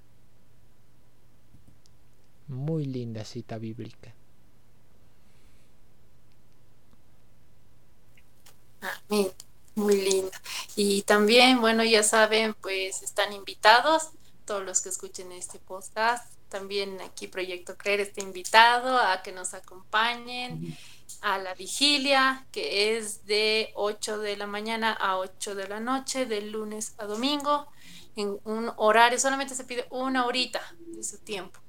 Muy linda cita bíblica. Amén. Muy linda. Y también, bueno, ya saben, pues están invitados todos los que escuchen este podcast. También aquí Proyecto Creer está invitado a que nos acompañen a la vigilia, que es de 8 de la mañana a 8 de la noche, de lunes a domingo, en un horario, solamente se pide una horita de su tiempo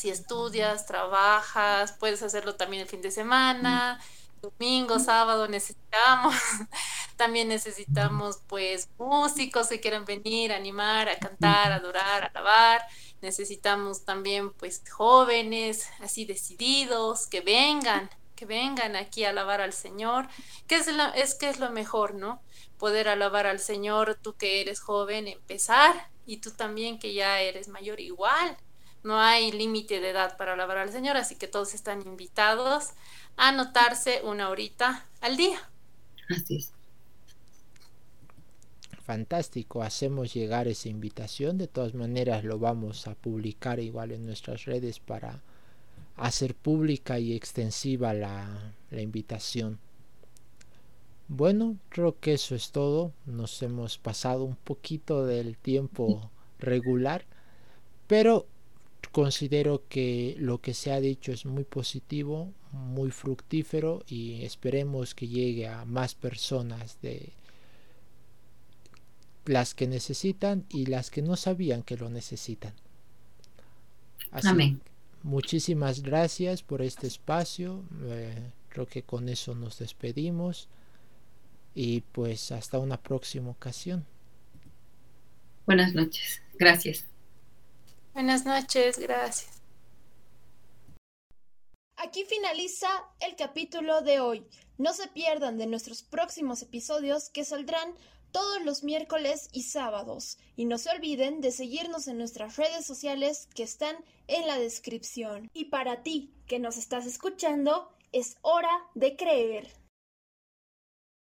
si estudias, trabajas, puedes hacerlo también el fin de semana, domingo, sábado necesitamos. <laughs> También necesitamos pues músicos que quieran venir, animar, a cantar, a adorar, a alabar. Necesitamos también pues jóvenes así decididos que vengan, que vengan aquí a alabar al Señor, que es, es que es lo mejor, ¿no? Poder alabar al Señor, tú que eres joven, empezar y tú también que ya eres mayor igual no hay límite de edad para alabar al Señor, así que todos están invitados a anotarse una horita al día. Así es. Fantástico, hacemos llegar esa invitación, de todas maneras lo vamos a publicar igual en nuestras redes para hacer pública y extensiva la, la invitación. Bueno, creo que eso es todo. Nos hemos pasado un poquito del tiempo regular, pero considero que lo que se ha dicho es muy positivo, muy fructífero y esperemos que llegue a más personas de las que necesitan y las que no sabían que lo necesitan. Así, Muchísimas gracias por este espacio. Eh, creo que con eso nos despedimos y pues hasta una próxima ocasión. Buenas noches. Gracias. Buenas noches, gracias. Aquí finaliza el capítulo de hoy. No se pierdan de nuestros próximos episodios que saldrán todos los miércoles y sábados. Y no se olviden de seguirnos en nuestras redes sociales que están en la descripción. Y para ti que nos estás escuchando, es hora de creer.